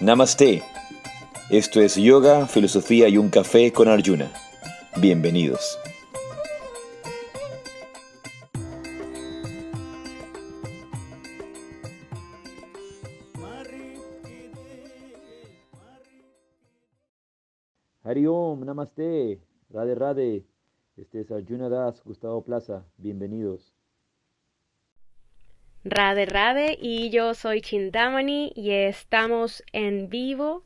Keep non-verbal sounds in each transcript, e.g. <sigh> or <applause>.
Namaste. Esto es Yoga, Filosofía y un Café con Arjuna. Bienvenidos. Hari Om, Namaste, Radhe Radhe. Este es Arjuna Das, Gustavo Plaza. Bienvenidos. Rade Rade y yo soy Chintamani y estamos en vivo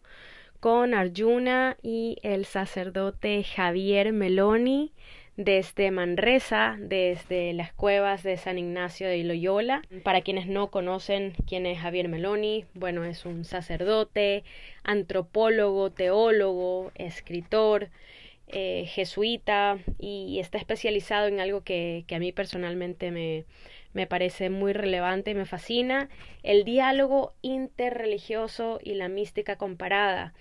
con Arjuna y el sacerdote Javier Meloni desde Manresa, desde las cuevas de San Ignacio de Loyola. Para quienes no conocen quién es Javier Meloni, bueno, es un sacerdote, antropólogo, teólogo, escritor, eh, jesuita y está especializado en algo que, que a mí personalmente me, me parece muy relevante y me fascina. El diálogo interreligioso y la mística comparada.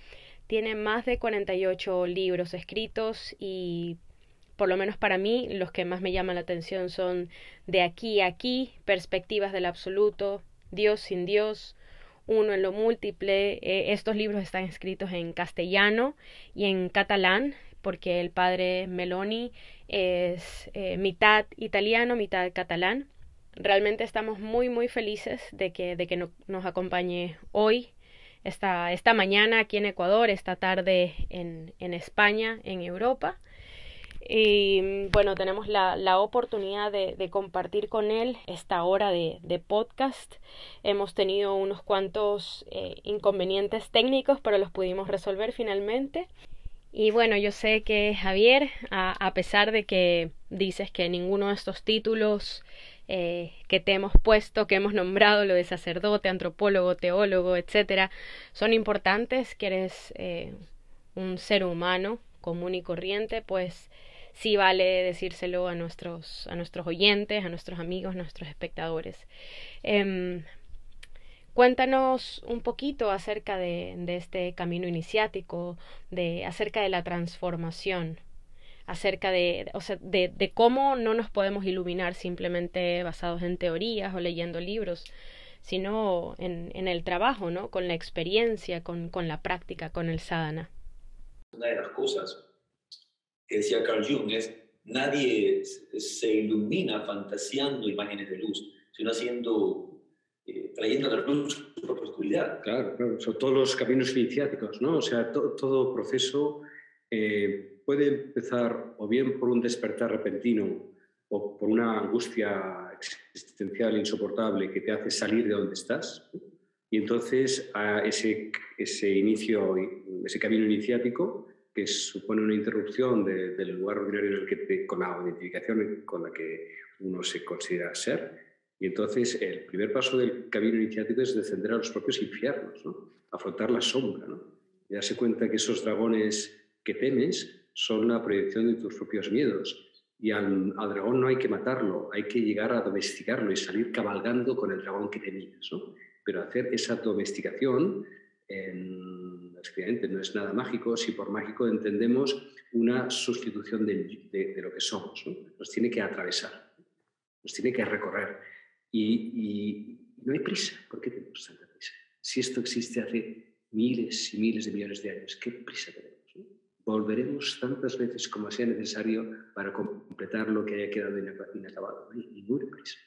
Tiene más de 48 libros escritos y por lo menos para mí los que más me llaman la atención son De aquí a aquí, Perspectivas del Absoluto, Dios sin Dios, Uno en lo múltiple. Eh, estos libros están escritos en castellano y en catalán porque el padre Meloni es eh, mitad italiano, mitad catalán. Realmente estamos muy, muy felices de que, de que nos acompañe hoy, esta, esta mañana aquí en Ecuador, esta tarde en, en España, en Europa. Y bueno, tenemos la, la oportunidad de, compartir con él esta hora de, de podcast. Hemos tenido unos cuantos eh, inconvenientes técnicos, pero los pudimos resolver finalmente. Y bueno, yo sé que Javier, a, a pesar de que dices que ninguno de estos títulos eh, que te hemos puesto, que hemos nombrado, lo de sacerdote, antropólogo, teólogo, etcétera, son importantes, que eres eh, un ser humano común y corriente, pues sí vale decírselo a nuestros, a nuestros oyentes, a nuestros amigos, a nuestros espectadores. Eh, cuéntanos un poquito acerca de, de este camino iniciático, de, acerca de la transformación acerca de, o sea, de, de, cómo no nos podemos iluminar simplemente basados en teorías o leyendo libros, sino en, en el trabajo, ¿no? Con la experiencia, con, con, la práctica, con el sadhana. Una de las cosas que decía Carl Jung es, nadie se ilumina fantaseando imágenes de luz, sino haciendo, eh, trayendo a la luz su propia oscuridad. Claro, claro, son todos los caminos iniciáticos, ¿no? O sea, to, todo proceso... Eh, puede empezar o bien por un despertar repentino o por una angustia existencial insoportable que te hace salir de donde estás. Y entonces a ese, ese inicio, ese camino iniciático, que supone una interrupción de, del lugar ordinario en el que te, con la identificación con la que uno se considera ser. Y entonces el primer paso del camino iniciático es descender a los propios infiernos, ¿no? afrontar la sombra, ¿no? y darse cuenta que esos dragones que temes son la proyección de tus propios miedos. Y al, dragón no hay que matarlo, hay que llegar a domesticarlo y salir cabalgando con el dragón que tenías. ¿no? Pero hacer esa domesticación, en, no es nada mágico, si por mágico entendemos una sustitución de lo que somos. ¿no? Nos tiene que atravesar, nos tiene que recorrer. Y, y no hay prisa, ¿por qué tenemos tanta prisa? Si esto existe hace miles y miles de millones de años, ¿qué prisa tenemos? Volveremos tantas veces como sea necesario para completar lo que haya quedado inacabado. muy prisa.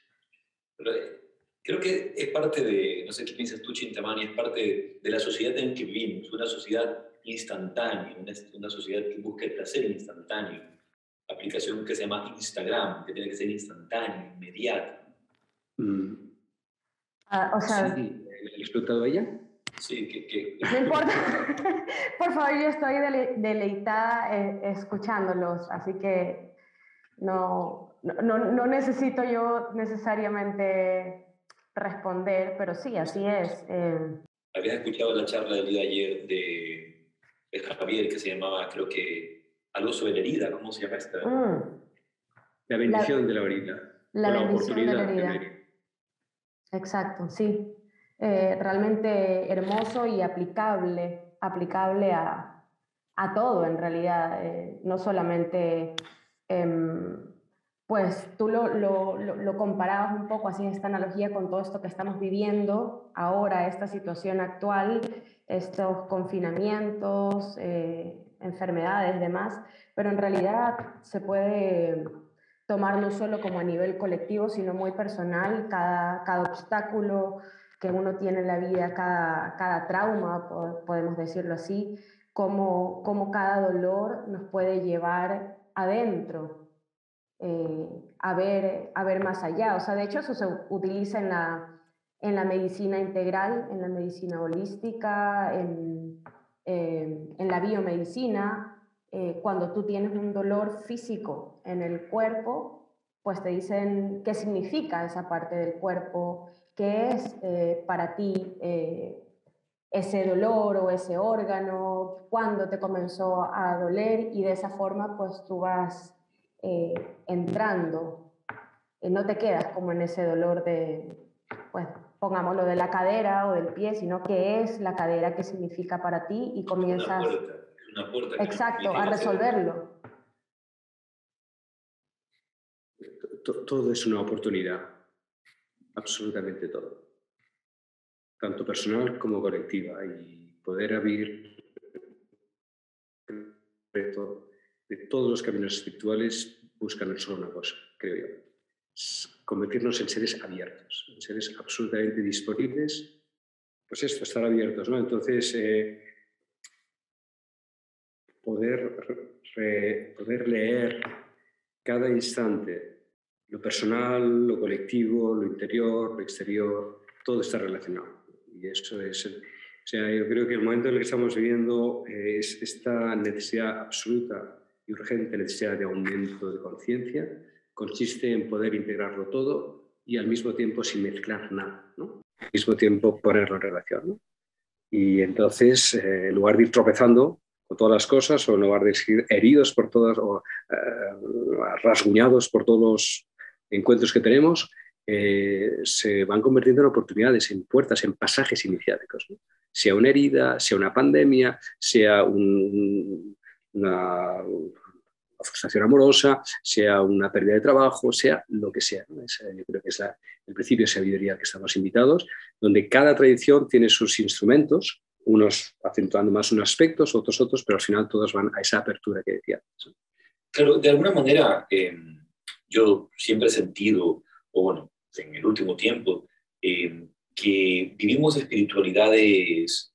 Pero eh, creo que es parte de, no sé qué piensas tú, Chintamani, es parte de la sociedad en que vivimos, una sociedad instantánea, una, una sociedad que busca el placer instantáneo. Aplicación que se llama Instagram, que tiene que ser instantánea, inmediata. Mm. Ah, o sea, sí, ¿el explotado ella? Sí, que, que... No importa. <laughs> <laughs> Por favor, yo estoy dele deleitada eh, escuchándolos, así que no, no, no, necesito yo necesariamente responder, pero sí, así es. Eh... Habías escuchado la charla del día de ayer de, de, Javier que se llamaba, creo que, al uso de la herida, ¿cómo se llama esta? Mm. La bendición la, de la herida. La, la bendición de la herida. De la herida. Exacto, sí eh, realmente hermoso y aplicable, aplicable a, a todo en realidad, eh, no solamente eh, pues tú lo, lo, lo, comparabas un poco, así esta analogía con todo esto que estamos viviendo ahora, esta situación actual, estos confinamientos, eh, enfermedades, demás, pero en realidad se puede tomar no solo como a nivel colectivo, sino muy personal, cada, cada obstáculo que uno tiene en la vida, cada, cada trauma, podemos decirlo así, como, como cada dolor nos puede llevar adentro eh, a, ver, a ver más allá. O sea, de hecho eso se utiliza en la, en la medicina integral, en la medicina holística, en, eh, en la biomedicina. Eh, cuando tú tienes un dolor físico en el cuerpo, pues te dicen qué significa esa parte del cuerpo, qué es para ti ese dolor o ese órgano, cuándo te comenzó a doler y de esa forma pues tú vas eh, entrando, eh, no te quedas como en ese dolor de, pues pongámoslo de la cadera o del pie, sino que es la cadera que significa para ti y comienzas... Una puerta, exacto, a resolverlo. Todo es una oportunidad, absolutamente todo, tanto personal como colectiva, y poder abrir de todos los caminos espirituales buscan solo una cosa, creo yo. Convertirnos en seres abiertos, en seres absolutamente disponibles. Pues esto, estar abiertos, ¿no? Entonces, eh, poder, poder leer cada instante lo personal, lo colectivo, lo interior, lo exterior, todo está relacionado. Y eso es o sea, yo creo que el momento en el que estamos viviendo eh, es esta necesidad absoluta y urgente necesidad de aumento de conciencia, consiste en poder integrarlo todo y al mismo tiempo sin mezclar nada, ¿no? al mismo tiempo ponerlo en relación. ¿no? Y entonces, eh, en lugar de ir tropezando con todas las cosas, o en lugar de ir heridos por todas, o eh, rasguñados por todos encuentros que tenemos, se van convirtiendo en oportunidades, en puertas, en pasajes iniciáticos sea una herida, sea una pandemia, sea una, frustración amorosa, sea una pérdida de trabajo, sea lo que sea. yo creo que es el principio de sabiduría que estamos invitados, donde cada tradición tiene sus instrumentos, unos acentuando más unos aspectos, otros otros, pero al final todos van a esa apertura que decía. Claro, de alguna manera em, yo siempre he sentido, o bueno, en el último tiempo, eh, que vivimos espiritualidades,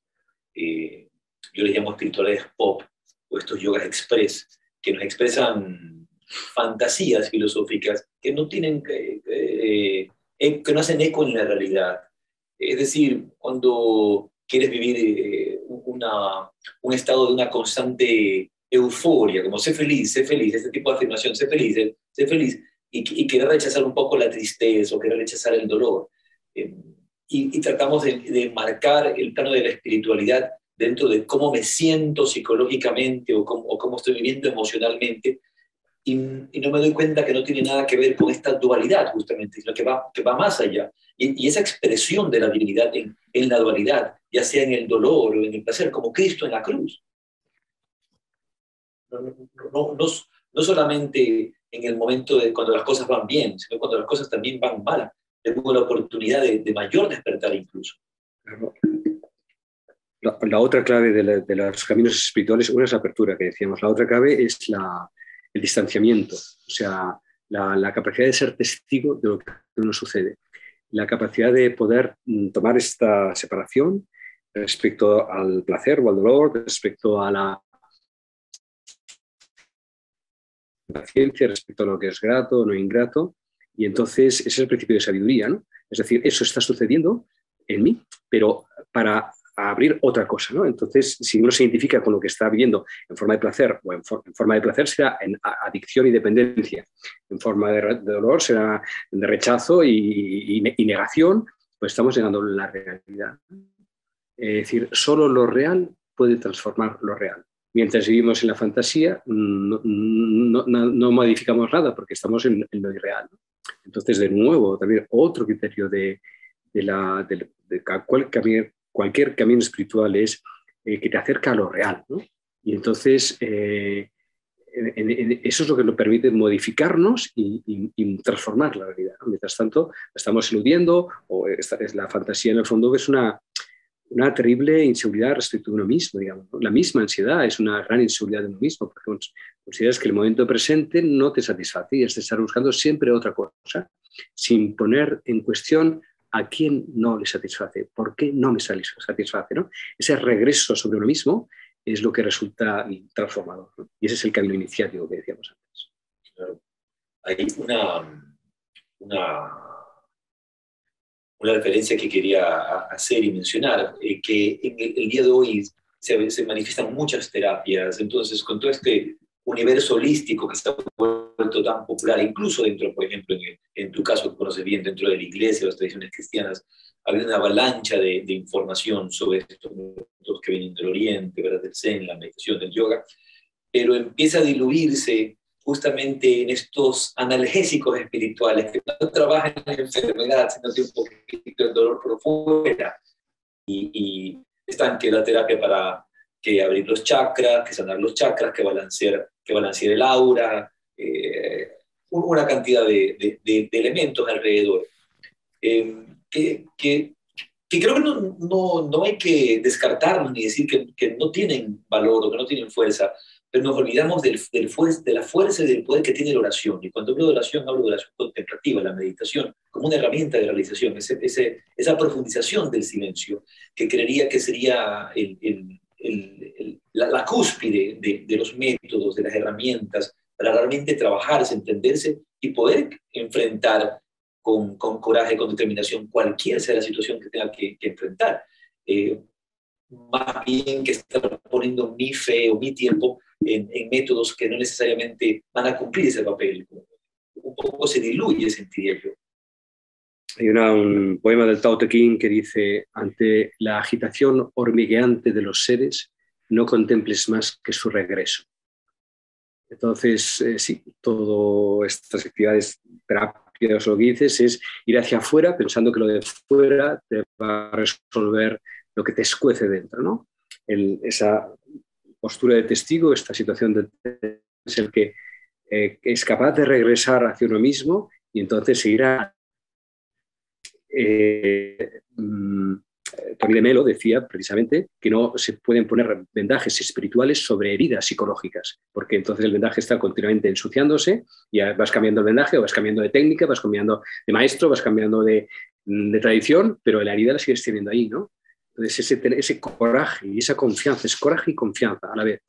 eh, yo les llamo espiritualidades pop, o estos yogas express, que nos expresan fantasías filosóficas que no tienen, eh, que no hacen eco en la realidad. Es decir, cuando quieres vivir eh, una, un estado de una constante euforia, como sé feliz, sé feliz, este tipo de afirmación, sé feliz, sé, feliz, y, y, querer rechazar un poco la tristeza o querer rechazar el dolor y, tratamos de, marcar el plano de la espiritualidad dentro de cómo me siento psicológicamente o cómo, cómo estoy viviendo emocionalmente. Y, no me doy cuenta que no tiene nada que ver con esta dualidad justamente, sino que va, que va más allá. Y, esa expresión de la divinidad en, en, la dualidad, ya sea en el dolor o en el placer, como Cristo en la cruz. No, no, no, no solamente en el momento de cuando las cosas van bien, sino cuando las cosas también van mal. Tengo la oportunidad de, mayor despertar incluso. La, otra clave de, los caminos espirituales, una es la apertura que decíamos, la otra clave es el distanciamiento, o sea, la, capacidad de ser testigo de lo que nos sucede, la capacidad de poder mm, tomar esta separación respecto al placer o al dolor, respecto a la paciencia, respecto a lo que es grato o no ingrato, y entonces ese es el principio de sabiduría, ¿no? Es decir, eso está sucediendo en mí, pero para abrir otra cosa, ¿no? Entonces, si uno se identifica con lo que está viviendo en forma de placer o en, forma de placer será en adicción y dependencia, en forma de, dolor será de rechazo y, negación, pues estamos llegando a la realidad. Es decir, solo lo real puede transformar lo real. Mientras vivimos en la fantasía, no, modificamos nada porque estamos en, en lo irreal. ¿no? Entonces, de nuevo, también otro criterio de, la, cualquier camino espiritual es eh, que te acerca a lo real. Y entonces, eh, eso es lo que nos permite modificarnos y, transformar la realidad. Mientras tanto, estamos eludiendo, o esta es la fantasía en el fondo, que es una, una terrible inseguridad respecto de uno mismo, digamos. La misma ansiedad es una gran inseguridad de uno mismo, porque consideras que el momento presente no te satisface y es de estar buscando siempre otra cosa, sin poner en cuestión a quién no le satisface, por qué no me satisface. ¿no? Ese regreso sobre uno mismo es lo que resulta transformador. Y ese es el camino iniciático que decíamos antes. Hay una, una, una, referencia que quería hacer y mencionar, eh, que en el, día de hoy se, se, manifiestan muchas terapias, entonces con todo este universo holístico que se ha vuelto tan popular, incluso dentro, por ejemplo, en, en tu caso que conoces bien, dentro de la iglesia, las tradiciones cristianas, había una avalancha de, de, información sobre estos que vienen del Oriente, ¿verdad? del Zen, la meditación, del yoga, pero empieza a diluirse justamente en estos analgésicos espirituales que no trabajan en la enfermedad, sino que un poquito el dolor por fuera. Y, y están que la terapia para que abrir los chakras, que sanar los chakras, que balancear, que balancear el aura, eh, una cantidad de, de, de, elementos alrededor. Eh, que, que, que, creo que no, no, no, hay que descartarlos ni decir que, que, no tienen valor o que no tienen fuerza, pero nos olvidamos del, del de la fuerza y del poder que tiene la oración. Y cuando hablo de oración, hablo de oración contemplativa, la meditación, como una herramienta de realización, ese, ese, esa profundización del silencio, que creería que sería el, el, el, la, la, cúspide de, de los métodos, de las herramientas, para realmente trabajarse, entenderse y poder enfrentar con, con, coraje, con determinación, cualquier sea la situación que tenga que, enfrentar. Eh, más bien que estar poniendo mi fe o mi tiempo en, en, métodos que no necesariamente van a cumplir ese papel. Un poco se diluye, sentiría yo. Hay una, un poema del Tao Te Ching que dice, ante la agitación hormigueante de los seres, no contemples más que su regreso. Entonces, eh, sí, todas estas actividades lo que dices es ir hacia afuera pensando que lo de fuera te va a resolver lo que te escuece dentro, ¿no? esa postura de testigo, esta situación de es el que eh, es capaz de regresar hacia uno mismo y entonces seguirá eh, mm, Tony de Melo decía precisamente que no se pueden poner vendajes espirituales sobre heridas psicológicas, porque entonces el vendaje está continuamente ensuciándose y vas cambiando el vendaje, o vas cambiando de técnica, vas cambiando de maestro, vas cambiando de, de tradición, pero la herida la sigues teniendo ahí, ¿no? Entonces ese, ese coraje y esa confianza, es coraje y confianza a la vez,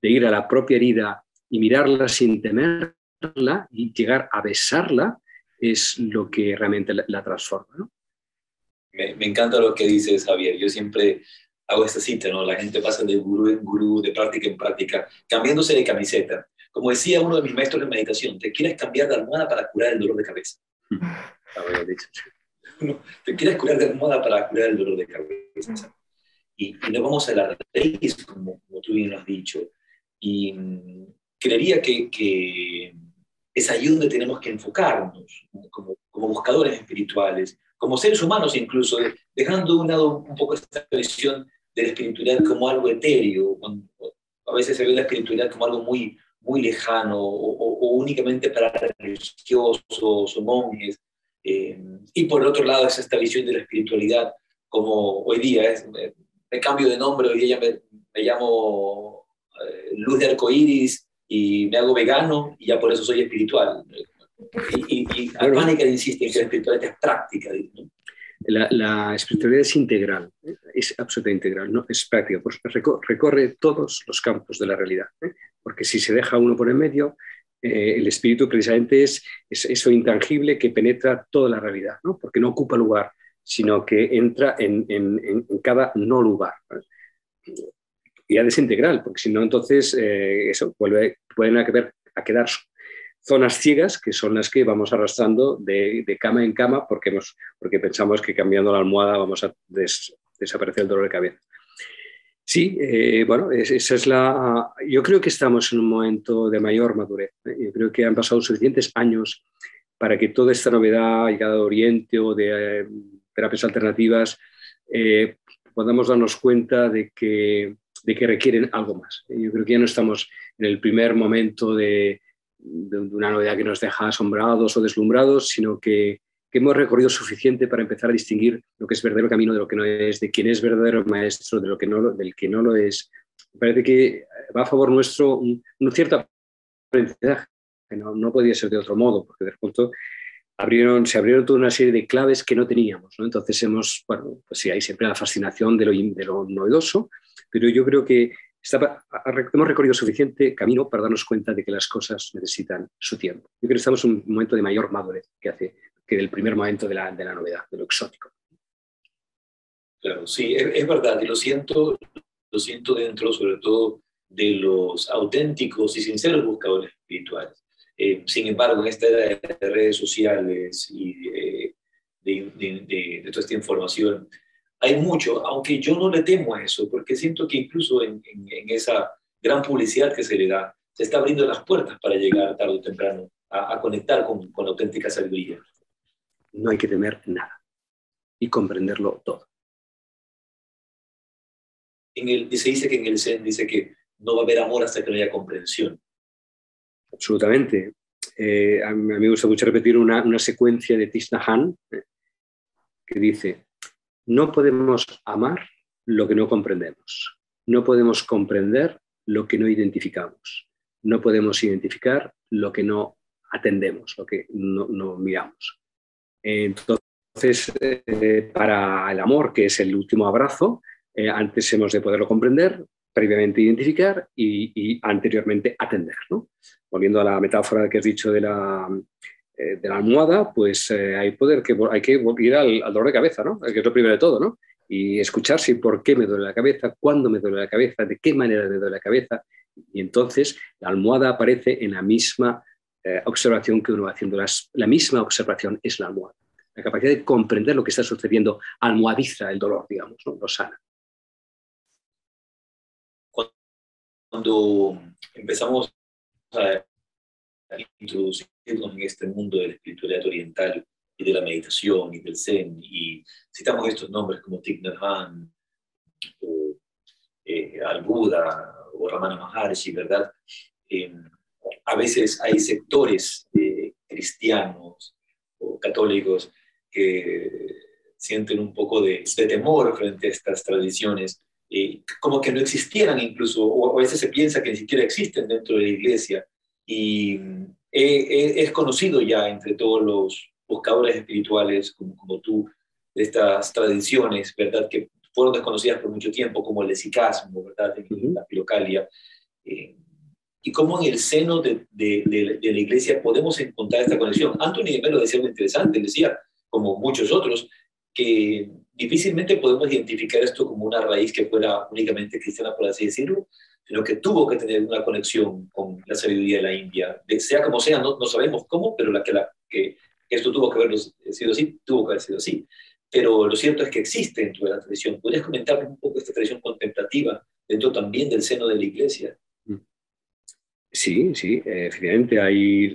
de ir a la propia herida y mirarla sin temerla y llegar a besarla, es lo que realmente la, la transforma, ¿no? me, me, encanta lo que dices, Javier. Yo siempre hago esta cita, ¿no? La gente pasa de gurú en gurú, de práctica en práctica, cambiándose de camiseta. Como decía uno de mis maestros de meditación, te quieres cambiar de almohada para curar el dolor de cabeza. <laughs> dicho. Te quieres curar de almohada para curar el dolor de cabeza. Y, y no vamos a la raíz, como, como, tú bien lo has dicho. Y mm, creería que, que es ahí donde tenemos que enfocarnos como, como buscadores espirituales, como seres humanos incluso, dejando de un lado un poco esta visión de la espiritualidad como algo etéreo. A veces se ve la espiritualidad como algo muy, muy lejano o, únicamente para religiosos o monjes. Eh, y por el otro lado es esta visión de la espiritualidad como hoy día, es, me, cambio de nombre, hoy día me, me llamo eh, Luz de Arcoíris y me hago vegano y ya por eso soy espiritual. Y, y, y insiste en que la espiritualidad es práctica. La, espiritualidad es integral, es absolutamente integral, no es práctica, pues recorre todos los campos de la realidad, ¿eh? porque si se deja uno por en medio, eh, el espíritu precisamente es, es, eso intangible que penetra toda la realidad, ¿no? porque no ocupa lugar, sino que entra en, cada no lugar. Y ha de integral, porque si no, entonces eh, eso vuelve, pueden a quedar, a quedar zonas ciegas que son las que vamos arrastrando de, cama en cama porque, porque pensamos que cambiando la almohada vamos a desaparecer el dolor de cabeza. Sí, eh, bueno, esa es la. Yo creo que estamos en un momento de mayor madurez. ¿eh? Yo creo que han pasado suficientes años para que toda esta novedad, llegada de Oriente o de eh, terapias alternativas, podamos darnos cuenta de que, de que requieren algo más. Yo creo que ya no estamos en el primer momento de, de, una novedad que nos deja asombrados o deslumbrados, sino que, que, hemos recorrido suficiente para empezar a distinguir lo que es verdadero camino de lo que no es, de quién es verdadero maestro, de lo que no, del que no lo es. Me parece que va a favor nuestro un, un cierto aprendizaje, que no, no podía ser de otro modo, porque de pronto abrieron, se abrieron toda una serie de claves que no teníamos. ¿no? Entonces hemos, bueno, pues sí, hay siempre la fascinación de lo, de lo novedoso, pero yo creo que hemos recorrido suficiente camino para darnos cuenta de que las cosas necesitan su tiempo. Yo creo que estamos en un momento de mayor madurez que hace que el primer momento de la, de la novedad, de lo exótico. Claro, sí, es, es, verdad, y lo siento, lo siento dentro sobre todo de los auténticos y sinceros buscadores espirituales. Eh, sin embargo, en esta era de redes sociales y de, de, de, de toda esta información, hay mucho, aunque yo no le temo a eso, porque siento que incluso en, en, en, esa gran publicidad que se le da, se está abriendo las puertas para llegar tarde o temprano a, a conectar con, con, la auténtica sabiduría. No hay que temer nada y comprenderlo todo. En el, se dice que en el Zen dice que no va a haber amor hasta que no haya comprensión. Absolutamente. Eh, a, mí, me gusta mucho repetir una, una secuencia de Tisnahan eh, que dice, no podemos amar lo que no comprendemos. No podemos comprender lo que no identificamos. No podemos identificar lo que no atendemos, lo que no, no miramos. Entonces, eh, para el amor, que es el último abrazo, eh, antes hemos de poderlo comprender, previamente identificar y, y anteriormente atender. ¿no? Volviendo a la metáfora que has dicho de la, eh, de la almohada, pues hay, poder que, hay que ir al, al, dolor de cabeza, ¿no? que es lo primero de todo, ¿no? y escucharse por qué me duele la cabeza, cuándo me duele la cabeza, de qué manera me duele la cabeza. Y entonces la almohada aparece en la misma eh, observación que uno va haciendo. Las, la misma observación es la almohada. La capacidad de comprender lo que está sucediendo almohadiza el dolor, digamos, ¿no? lo sana. Cuando empezamos a introducirnos en este mundo de la espiritualidad oriental y de la meditación y del Zen, y citamos estos nombres como Thich Nhat Hanh, o eh, al Buda, o Ramana Maharshi, ¿verdad? Eh, a veces hay sectores eh, cristianos o católicos que sienten un poco de, de temor frente a estas tradiciones, como que no existieran incluso, o a veces se piensa que ni siquiera existen dentro de la iglesia, y es conocido ya entre todos los buscadores espirituales como, como tú de estas tradiciones, ¿verdad? Que fueron desconocidas por mucho tiempo, como el lesicasmo, ¿verdad? En la pilocalia. Eh, y cómo en el seno de, la iglesia podemos encontrar esta conexión. Anthony de Melo decía algo interesante, decía, como muchos otros, que difícilmente podemos identificar esto como una raíz que fuera únicamente cristiana, por así decirlo, sino que tuvo que tener una conexión con la sabiduría de la India. Sea como sea, no, sabemos cómo, pero la que, esto tuvo que haber sido así, tuvo que haber sido así. Pero lo cierto es que existe dentro de la tradición. ¿Podrías comentar un poco esta tradición contemplativa dentro también del seno de la iglesia? Sí, sí, efectivamente hay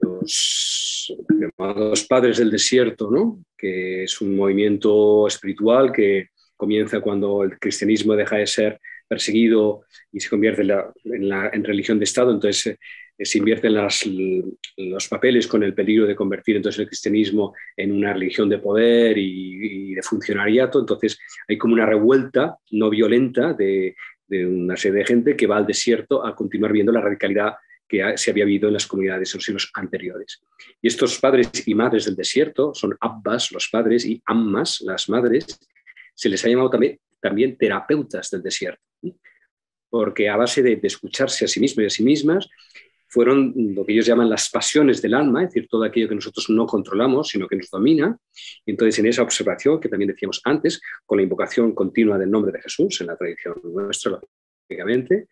los llamados padres del desierto, ¿no? que es un movimiento espiritual que comienza cuando el cristianismo deja de ser perseguido y se convierte en, la, en, religión de Estado, entonces eh, se invierten los papeles con el peligro de convertir entonces el cristianismo en una religión de poder y de funcionariato, entonces hay como una revuelta no violenta de, de, una serie de gente que va al desierto a continuar viendo la radicalidad que se había habido en las comunidades en los siglos anteriores. Y estos padres y madres del desierto son abbas, los padres, y ammas, las madres, se les ha llamado también, también terapeutas del desierto, porque a base de, escucharse a sí mismos y a sí mismas, fueron lo que ellos llaman las pasiones del alma, es decir, todo aquello que nosotros no controlamos, sino que nos domina. Y entonces, en esa observación, que también decíamos antes, con la invocación continua del nombre de Jesús, en la tradición nuestra, lógicamente,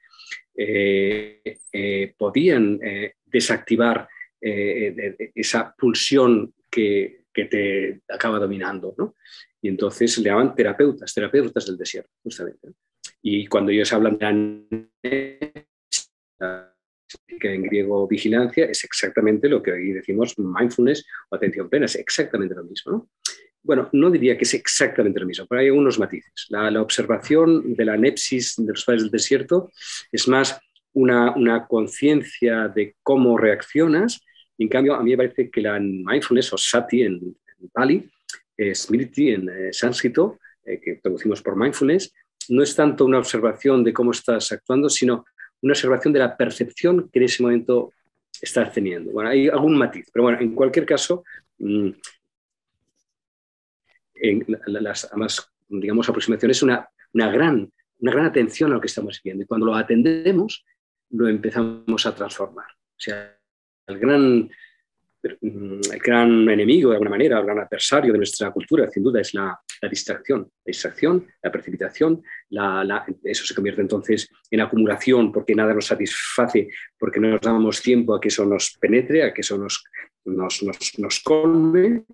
eh, eh, podían eh, desactivar esa pulsión que, que, te acaba dominando. ¿no? Y entonces le llaman terapeutas, terapeutas del desierto, justamente. Y cuando ellos hablan de que en griego vigilancia es exactamente lo que hoy decimos mindfulness o atención plena, es exactamente lo mismo. ¿no? bueno, no diría que es exactamente lo mismo, pero hay algunos matices. La, observación de la nepsis de los padres del desierto es más una, una conciencia de cómo reaccionas. En cambio, a mí me parece que la mindfulness o sati en, Pali, smriti en eh, sánscrito, eh, que traducimos por mindfulness, no es tanto una observación de cómo estás actuando, sino una observación de la percepción que en ese momento estás teniendo. Bueno, hay algún matiz, pero bueno, en cualquier caso, mm, en las más, digamos, aproximaciones, una, una, gran, una gran atención a lo que estamos viendo. Y cuando lo atendemos, lo empezamos a transformar. O sea, el gran, el gran enemigo, de alguna manera, el gran adversario de nuestra cultura, sin duda, es la, la distracción. La distracción, la precipitación, eso se convierte entonces en acumulación porque nada nos satisface, porque no nos damos tiempo a que eso nos penetre, a que eso nos, nos, nos, nos colme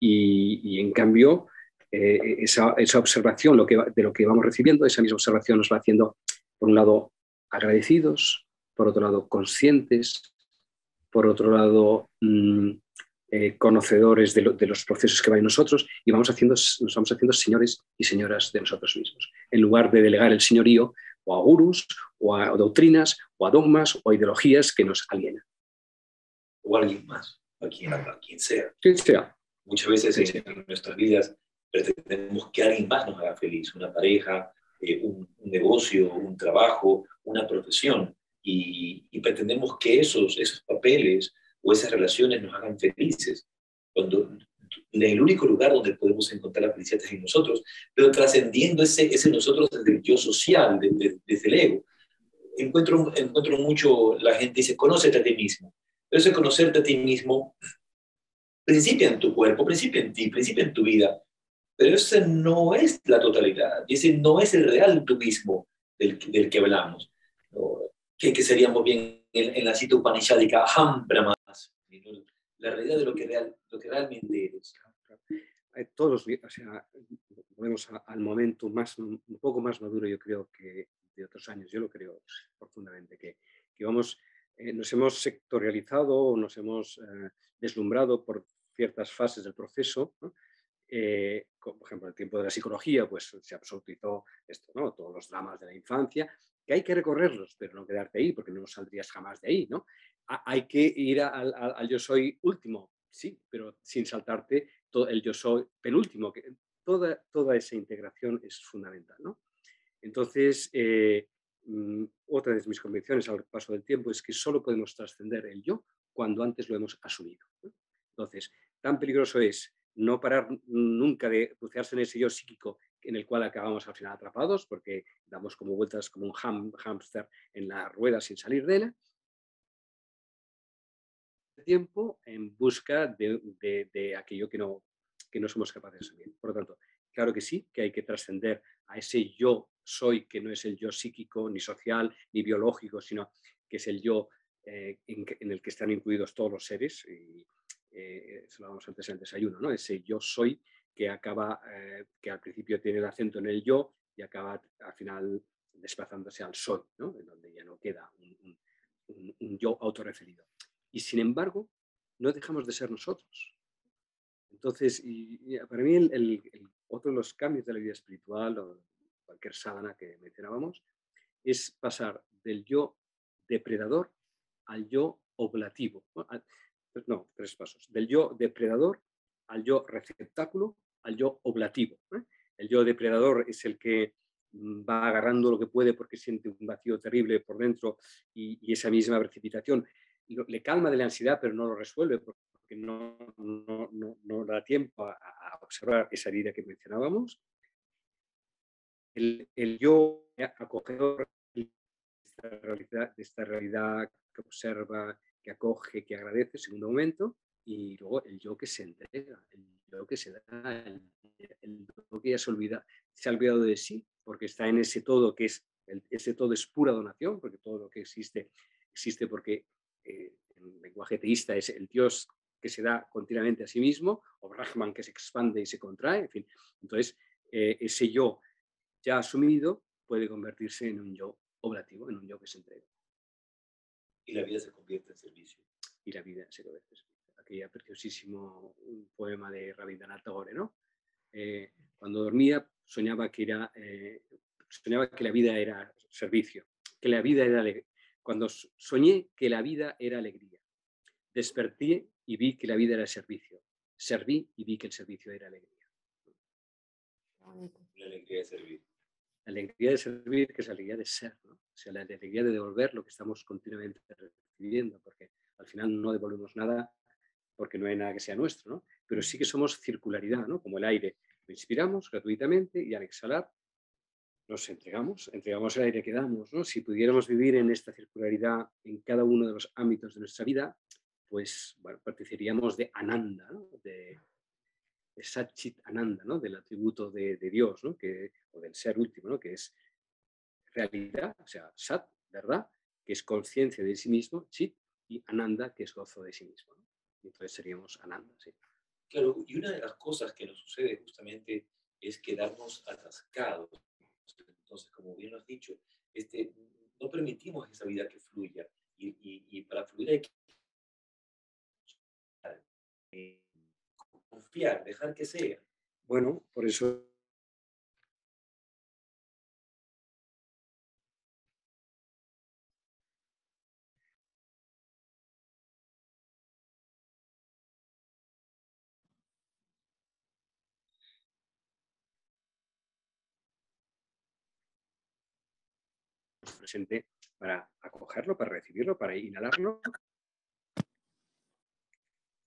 y, en cambio eh, esa, esa, observación lo que, de lo que vamos recibiendo, esa misma observación nos va haciendo, por un lado, agradecidos, por otro lado, conscientes, por otro lado, mm, eh, conocedores de, de, los procesos que van en nosotros y vamos haciendo, nos vamos haciendo señores y señoras de nosotros mismos, en lugar de delegar el señorío o a gurús, o a doctrinas, o a dogmas, o a ideologías que nos alienan. O a alguien más, a quien, a quien sea. Quien sea. Muchas veces en nuestras vidas pretendemos que alguien más nos haga feliz, una pareja, eh, un, negocio, un trabajo, una profesión, y, pretendemos que esos, esos papeles o esas relaciones nos hagan felices, cuando el único lugar donde podemos encontrar la felicidad es en nosotros, pero trascendiendo ese, ese nosotros desde el yo social, desde, desde el ego. Encuentro, encuentro mucho, la gente dice, conócete a ti mismo, pero ese conocerte a ti mismo principia en tu cuerpo, principia en ti, principia en tu vida. Pero ese no es la totalidad, ese no es el real tú mismo del, del que hablamos. Que, que seríamos bien en, en la cita upanishádica, aham brahmas, la realidad de lo que, que realmente eres. Todos o sea, volvemos al momento más, un poco más maduro, yo creo, que de otros años. Yo lo creo profundamente, que, vamos, eh, nos hemos sectorializado, nos hemos eh, deslumbrado por ciertas fases del proceso, eh, como por ejemplo el tiempo de la psicología, pues se absolutizó esto, ¿no? todos los dramas de la infancia, que hay que recorrerlos, pero no quedarte ahí, porque no saldrías jamás de ahí. ¿no? Hay que ir al, yo soy último, sí, pero sin saltarte todo el yo soy penúltimo, que toda, toda esa integración es fundamental. ¿no? Entonces, eh, mm, otra de mis convicciones al paso del tiempo es que solo podemos trascender el yo cuando antes lo hemos asumido. Entonces, tan peligroso es no parar nunca de bucearse en ese yo psíquico en el cual acabamos al final atrapados porque damos como vueltas como un hámster en la rueda sin salir de ella. Tiempo en busca de, aquello que no, que no somos capaces de asumir. Por lo tanto, claro que sí, que hay que trascender a ese yo soy, que no es el yo psíquico, ni social, ni biológico, sino que es el yo eh, en, el que están incluidos todos los seres. Y, eh, eso lo hablamos antes en el desayuno, ¿no? ese yo soy que acaba, eh, que al principio tiene el acento en el yo y acaba al final desplazándose al soy, ¿no? en donde ya no queda un, yo autorreferido. Y sin embargo, no dejamos de ser nosotros. Entonces, y, para mí el, otro de los cambios de la vida espiritual o cualquier sábana que mencionábamos es pasar del yo depredador al yo oblativo no, tres pasos, del yo depredador al yo receptáculo al yo oblativo. ¿eh? El yo depredador es el que mm, va agarrando lo que puede porque siente un vacío terrible por dentro y, esa misma precipitación le calma de la ansiedad, pero no lo resuelve porque no, no, no, da tiempo a, observar esa herida que mencionábamos. El, el yo acogedor de esta, realidad, que observa, que acoge, que agradece, segundo momento, y luego el yo que se entrega, el yo que se da, el, yo que ya se olvida, se ha olvidado de sí, porque está en ese todo que es, ese todo es pura donación, porque todo lo que existe existe porque eh, en lenguaje teísta es el Dios que se da continuamente a sí mismo, o Brahman que se expande y se contrae, en fin. Entonces, eh, ese yo ya asumido puede convertirse en un yo oblativo, en un yo que se entrega. Y la vida se convierte en servicio. Y la vida se convierte en servicio. aquella preciosísimo poema de Rabindranath Tagore, ¿no? Eh, cuando dormía soñaba que, era, eh, soñaba que la vida era servicio, que la vida era Cuando soñé que la vida era alegría, desperté y vi que la vida era servicio. Serví y vi que el servicio era alegría. La alegría de servir. La alegría de servir, que es la alegría de ser, ¿no? o sea, la alegría de devolver lo que estamos continuamente recibiendo, porque al final no devolvemos nada porque no hay nada que sea nuestro, ¿no? pero sí que somos circularidad, ¿no? como el aire. Lo inspiramos gratuitamente y al exhalar nos entregamos, entregamos el aire que damos. ¿no? Si pudiéramos vivir en esta circularidad en cada uno de los ámbitos de nuestra vida, pues bueno, participaríamos de Ananda, de, de Satchit Ananda, ¿no? del atributo de, Dios, ¿no? que, o del ser último, que es realidad, o sea, Sat, ¿verdad? Que es conciencia de sí mismo, Chit, y Ananda, que es gozo de sí mismo. Entonces seríamos Ananda, sí. Claro, y una de las cosas que nos sucede justamente es quedarnos atascados. Entonces, como bien lo has dicho, este, no permitimos esa vida que fluya. Y, para fluir hay que confiar, dejar que sea. Bueno, por eso para acogerlo, para recibirlo, para inhalarlo.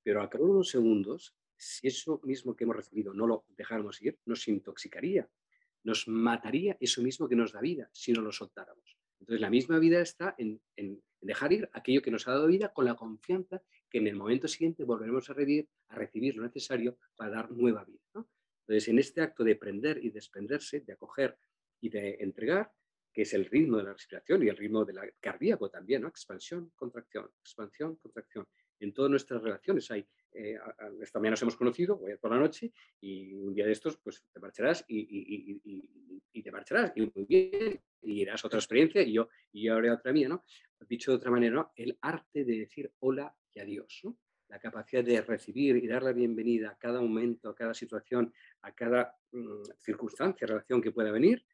Pero a cabo de unos segundos, si eso mismo que hemos recibido no lo dejáramos ir, nos intoxicaría, nos mataría eso mismo que nos da vida si no lo soltáramos. Entonces la misma vida está en, dejar ir aquello que nos ha dado vida con la confianza que en el momento siguiente volveremos a recibir lo necesario para dar nueva vida. Entonces en este acto de prender y desprenderse, de acoger y de entregar, que es el ritmo de la respiración y el ritmo del cardíaco también, ¿no? Expansión, contracción, expansión, contracción. En todas nuestras relaciones hay, eh, esta mañana nos hemos conocido, voy a por la noche, y un día de estos, pues te marcharás y, te marcharás, y muy bien, y irás a otra experiencia, y yo, y yo haré otra mía, ¿no? Dicho de otra manera. El arte de decir hola y adiós, ¿no? La capacidad de recibir y dar la bienvenida a cada momento, a cada situación, a cada mm, circunstancia, relación que pueda venir,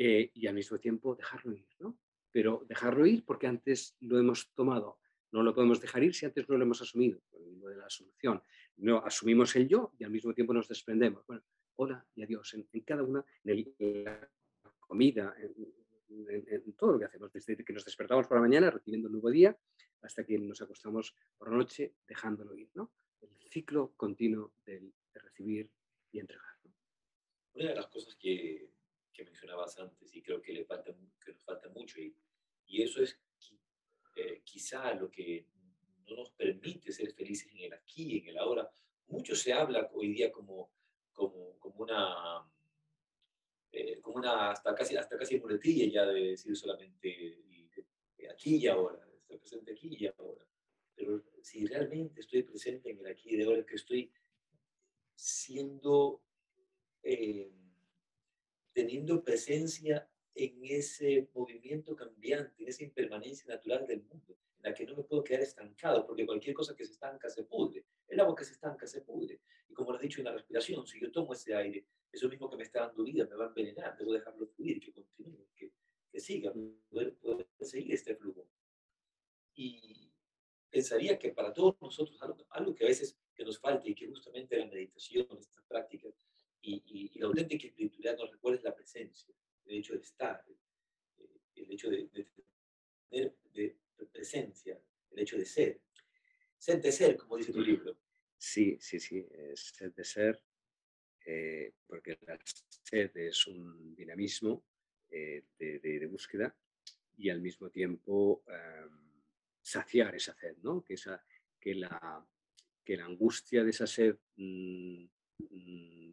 eh, y al mismo tiempo dejarlo ir, ¿no? Pero dejarlo ir porque antes lo hemos tomado. No lo podemos dejar ir si antes no lo hemos asumido, lo de la solución. No, asumimos el yo y al mismo tiempo nos desprendemos. Bueno, hola y adiós en, cada una, en, la comida, en, todo lo que hacemos, desde que nos despertamos por la mañana recibiendo un nuevo día hasta que nos acostamos por la noche dejándolo ir, ¿no? El ciclo continuo de recibir y entregar. Una de las cosas que que mencionabas antes y creo que, le falta, que nos falta mucho y, y eso es eh, quizá lo que no nos permite ser felices en el aquí, en el ahora. Mucho se habla hoy día como, como, como una, eh, como una hasta casi, hasta casi muletilla ya de decir solamente aquí y ahora, estar presente aquí y ahora. Pero si realmente estoy presente en el aquí y ahora, que estoy siendo... Eh, teniendo presencia en ese movimiento cambiante, en esa impermanencia natural del mundo, en la que no me puedo quedar estancado, porque cualquier cosa que se estanca se pudre. El agua que se estanca se pudre. Y como lo he dicho en la respiración, si yo tomo ese aire, eso mismo que me está dando vida me va a envenenar, debo dejarlo fluir, que continúe, que, que siga, poder, poder seguir este flujo. Y pensaría que para todos nosotros, algo, algo que a veces que nos falta y que justamente la meditación, estas prácticas, y, y, la auténtica espiritualidad nos recuerda la presencia, el hecho de estar, eh, el hecho de, tener de, presencia, el hecho de ser. Ser de ser, como dice tu libro. Sí, sí, sí, es ser de ser, eh, porque la sed es un dinamismo eh, de, de, búsqueda y al mismo tiempo em, saciar esa sed, ¿no? Que, esa, que, la, que la angustia de esa sed mm, mm,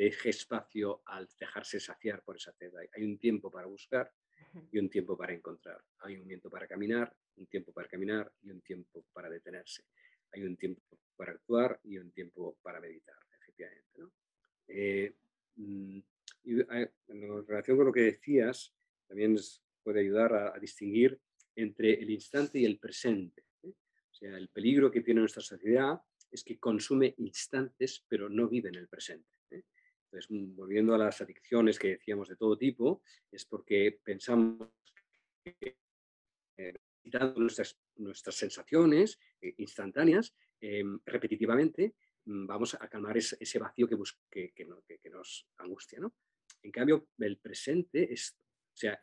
deje espacio al dejarse saciar por esa sed. Hay un tiempo para buscar y un tiempo para encontrar. Hay un momento para caminar, un tiempo para caminar y un tiempo para detenerse. Hay un tiempo para actuar y un tiempo para meditar, efectivamente. Eh, mm, y en relación con lo que decías, también puede ayudar a, distinguir entre el instante y el presente. ¿eh? O sea, el peligro que tiene nuestra sociedad es que consume instantes, pero no vive en el presente. ¿eh? Entonces, volviendo a las adicciones que decíamos de todo tipo, es porque pensamos que eh, nuestras, nuestras sensaciones eh, instantáneas em, repetitivamente, mm, vamos a calmar ese, vacío que, que, nos angustia. ¿no? En cambio, el presente es, o sea,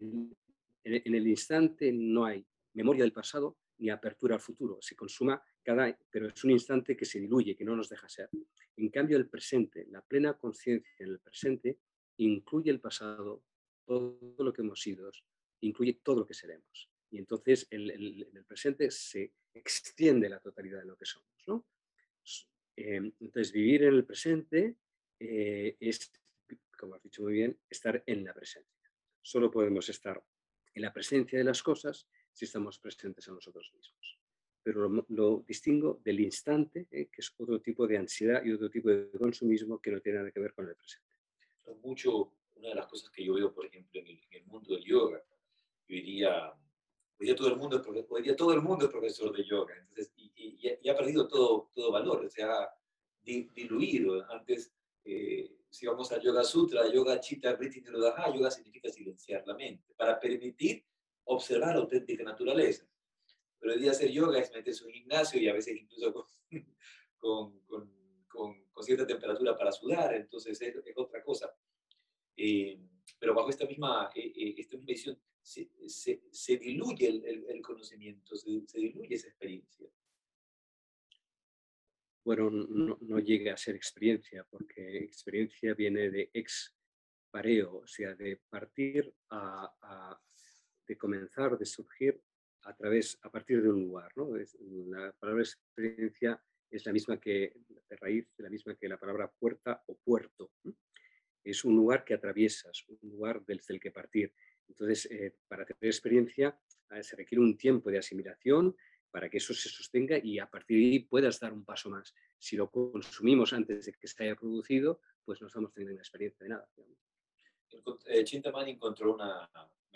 en, el instante no hay memoria del pasado ni apertura al futuro. Se consuma cada, pero es un instante que se diluye, que no nos deja ser. En cambio, el presente, la plena conciencia en el presente, incluye el pasado, todo lo que hemos sido, incluye todo lo que seremos. Y entonces en el, presente se extiende la totalidad de lo que somos. ¿no? Em, entonces, vivir en el presente eh, es, como has dicho muy bien, estar en la presencia. Solo podemos estar en la presencia de las cosas si estamos presentes en nosotros mismos. Pero lo, distingo del instante, eh, que es otro tipo de ansiedad y otro tipo de consumismo que no tiene nada que ver con el presente. Mucho, una de las cosas que yo veo, por ejemplo, en el, mundo del yoga, yo diría, hoy día todo el mundo es, hoy día todo el mundo es profesor de yoga, entonces, y, ha perdido todo, todo valor, se ha diluido. Antes, eh, si vamos al Yoga Sutra, Yoga Chitta Vritti Nirodha, yoga significa silenciar la mente, para permitir observar la auténtica naturaleza. Pero el día de hacer yoga es meterse en un gimnasio y a veces incluso con, <laughs> con, con, cierta temperatura para sudar, entonces es, otra cosa. Eh, pero bajo esta misma, eh, eh, esta misma visión se, se, diluye el, conocimiento, se, diluye esa experiencia. Bueno, no, llega a ser experiencia, porque experiencia viene de ex pareo, o sea, de partir a de comenzar, de surgir a través, a partir de un lugar. ¿no? La palabra experiencia es la misma que, de raíz, la misma que la palabra puerta o puerto. Es un lugar que atraviesas, un lugar desde el que partir. Entonces, eh, para tener experiencia eh, se requiere un tiempo de asimilación para que eso se sostenga y a partir de ahí puedas dar un paso más. Si lo consumimos antes de que se haya producido, pues no estamos teniendo una experiencia de nada. Eh, Chintamani encontró una,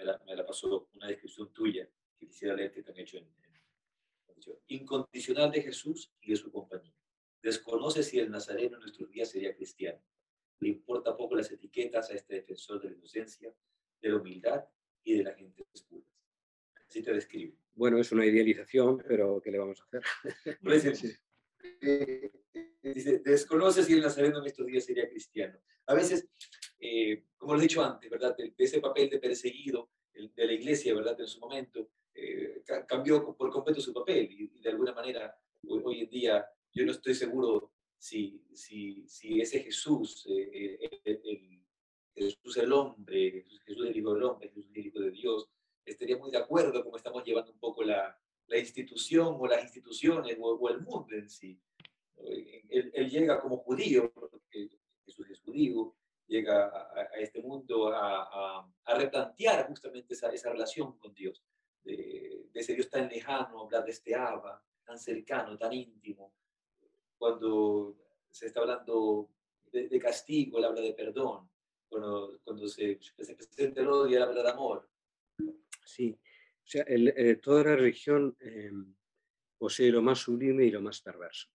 me la, me la, pasó una descripción tuya que quisiera leer que te han hecho en, Incondicional de Jesús y de su compañía. Desconoce si el nazareno en nuestros días sería cristiano. Le importa poco las etiquetas a este defensor de la inocencia, de la humildad y de la gente puras. Así te describe. Bueno, es una idealización, pero ¿qué le vamos a hacer? <laughs> Eh, dice, desconoce si el nazareno en estos días sería cristiano. A veces eh, como lo he dicho antes, ¿verdad? De, ese papel de perseguido de la iglesia, ¿verdad? En su momento, eh, cambió por completo su papel y, de alguna manera hoy, en día yo no estoy seguro si, si, si ese Jesús, eh, el, Jesús el hombre, Jesús el Hijo del Hombre, Jesús el Hijo de Dios, estaría muy de acuerdo como estamos llevando un poco la, la institución o las instituciones o, el mundo en sí. Él, él, llega como judío, porque Jesús es judío, llega a, este mundo a, replantear justamente esa, esa, relación con Dios, de, ese Dios tan lejano, hablar de este Abba, tan cercano, tan íntimo. Cuando se está hablando de, castigo, él habla de perdón. Cuando, cuando se, se, presenta el odio, él habla de amor. Sí, o sea, eh, toda la religión em, posee lo más sublime y lo más perverso.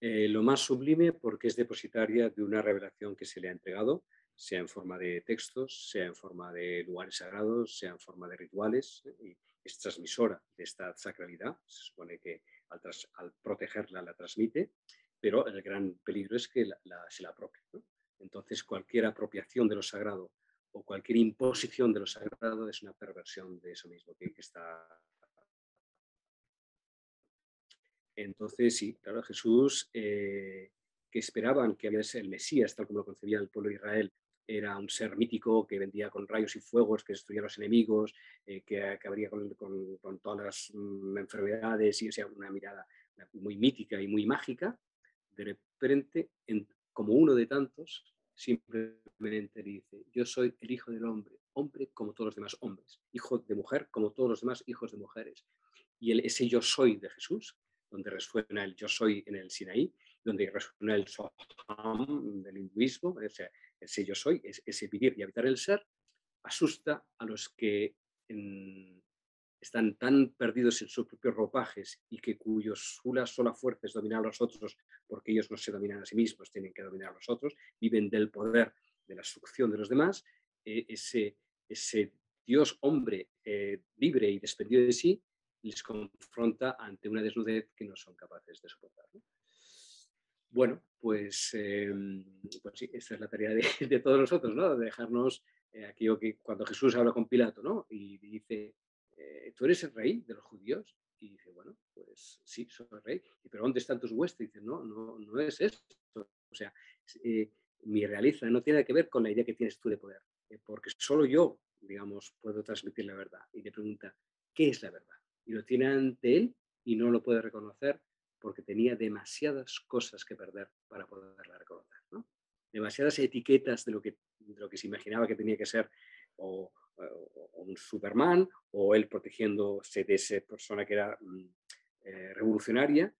Eh, lo más sublime porque es depositaria de una revelación que se le ha entregado, sea en forma de textos, sea en forma de lugares sagrados, sea en forma de rituales, ¿eh? y es transmisora de esta sacralidad, se supone que al, protegerla la transmite, pero el gran peligro es que se la apropie. Entonces, cualquier apropiación de lo sagrado o cualquier imposición de lo sagrado es una perversión de eso mismo que está entonces, sí, claro, Jesús, eh, que esperaban que había ser el Mesías, tal como lo concebía el pueblo de Israel, era un ser mítico que vendía con rayos y fuegos, que destruía a los enemigos, eh, que acabaría con, con, todas las mm, enfermedades, y o sea, una mirada muy mítica y muy mágica. De repente, como uno de tantos, simplemente dice, yo soy el hijo del hombre, hombre como todos los demás hombres, hijo de mujer como todos los demás hijos de mujeres. Y el, ese yo soy de Jesús, donde resuena el yo soy en el Sinaí, donde resuena el Soham del hinduismo, ese, yo soy, ese vivir y habitar el ser, asusta a los que están tan perdidos en sus propios ropajes y que cuyos sulas sola fuerza es dominar a los otros porque ellos no se dominan a sí mismos, tienen que dominar a los otros, viven del poder de la succión de los demás, eh, ese, ese Dios hombre eh, libre y desprendido de sí les confronta ante una desnudez que no son capaces de soportar. Bueno, pues, em, pues, sí, esta es la tarea <laughs> de, todos nosotros, ¿no? De dejarnos eh, aquello que cuando Jesús habla con Pilato, ¿no? Y dice, eh, ¿tú eres el rey de los judíos? Y dice, bueno, pues sí, soy el rey. ¿Y pero dónde están tus huestes? Y dice, no, no, no es esto. O sea, eh, mi realeza no tiene que ver con la idea que tienes tú de poder, porque solo yo, digamos, puedo transmitir la verdad. Y le pregunta, ¿qué es la verdad? Y lo tiene ante él y no lo puede reconocer porque tenía demasiadas cosas que perder para poderla reconocer. Demasiadas etiquetas de lo, que, lo que se imaginaba que tenía que ser o, un Superman o él protegiéndose de esa persona que era mm, eh, revolucionaria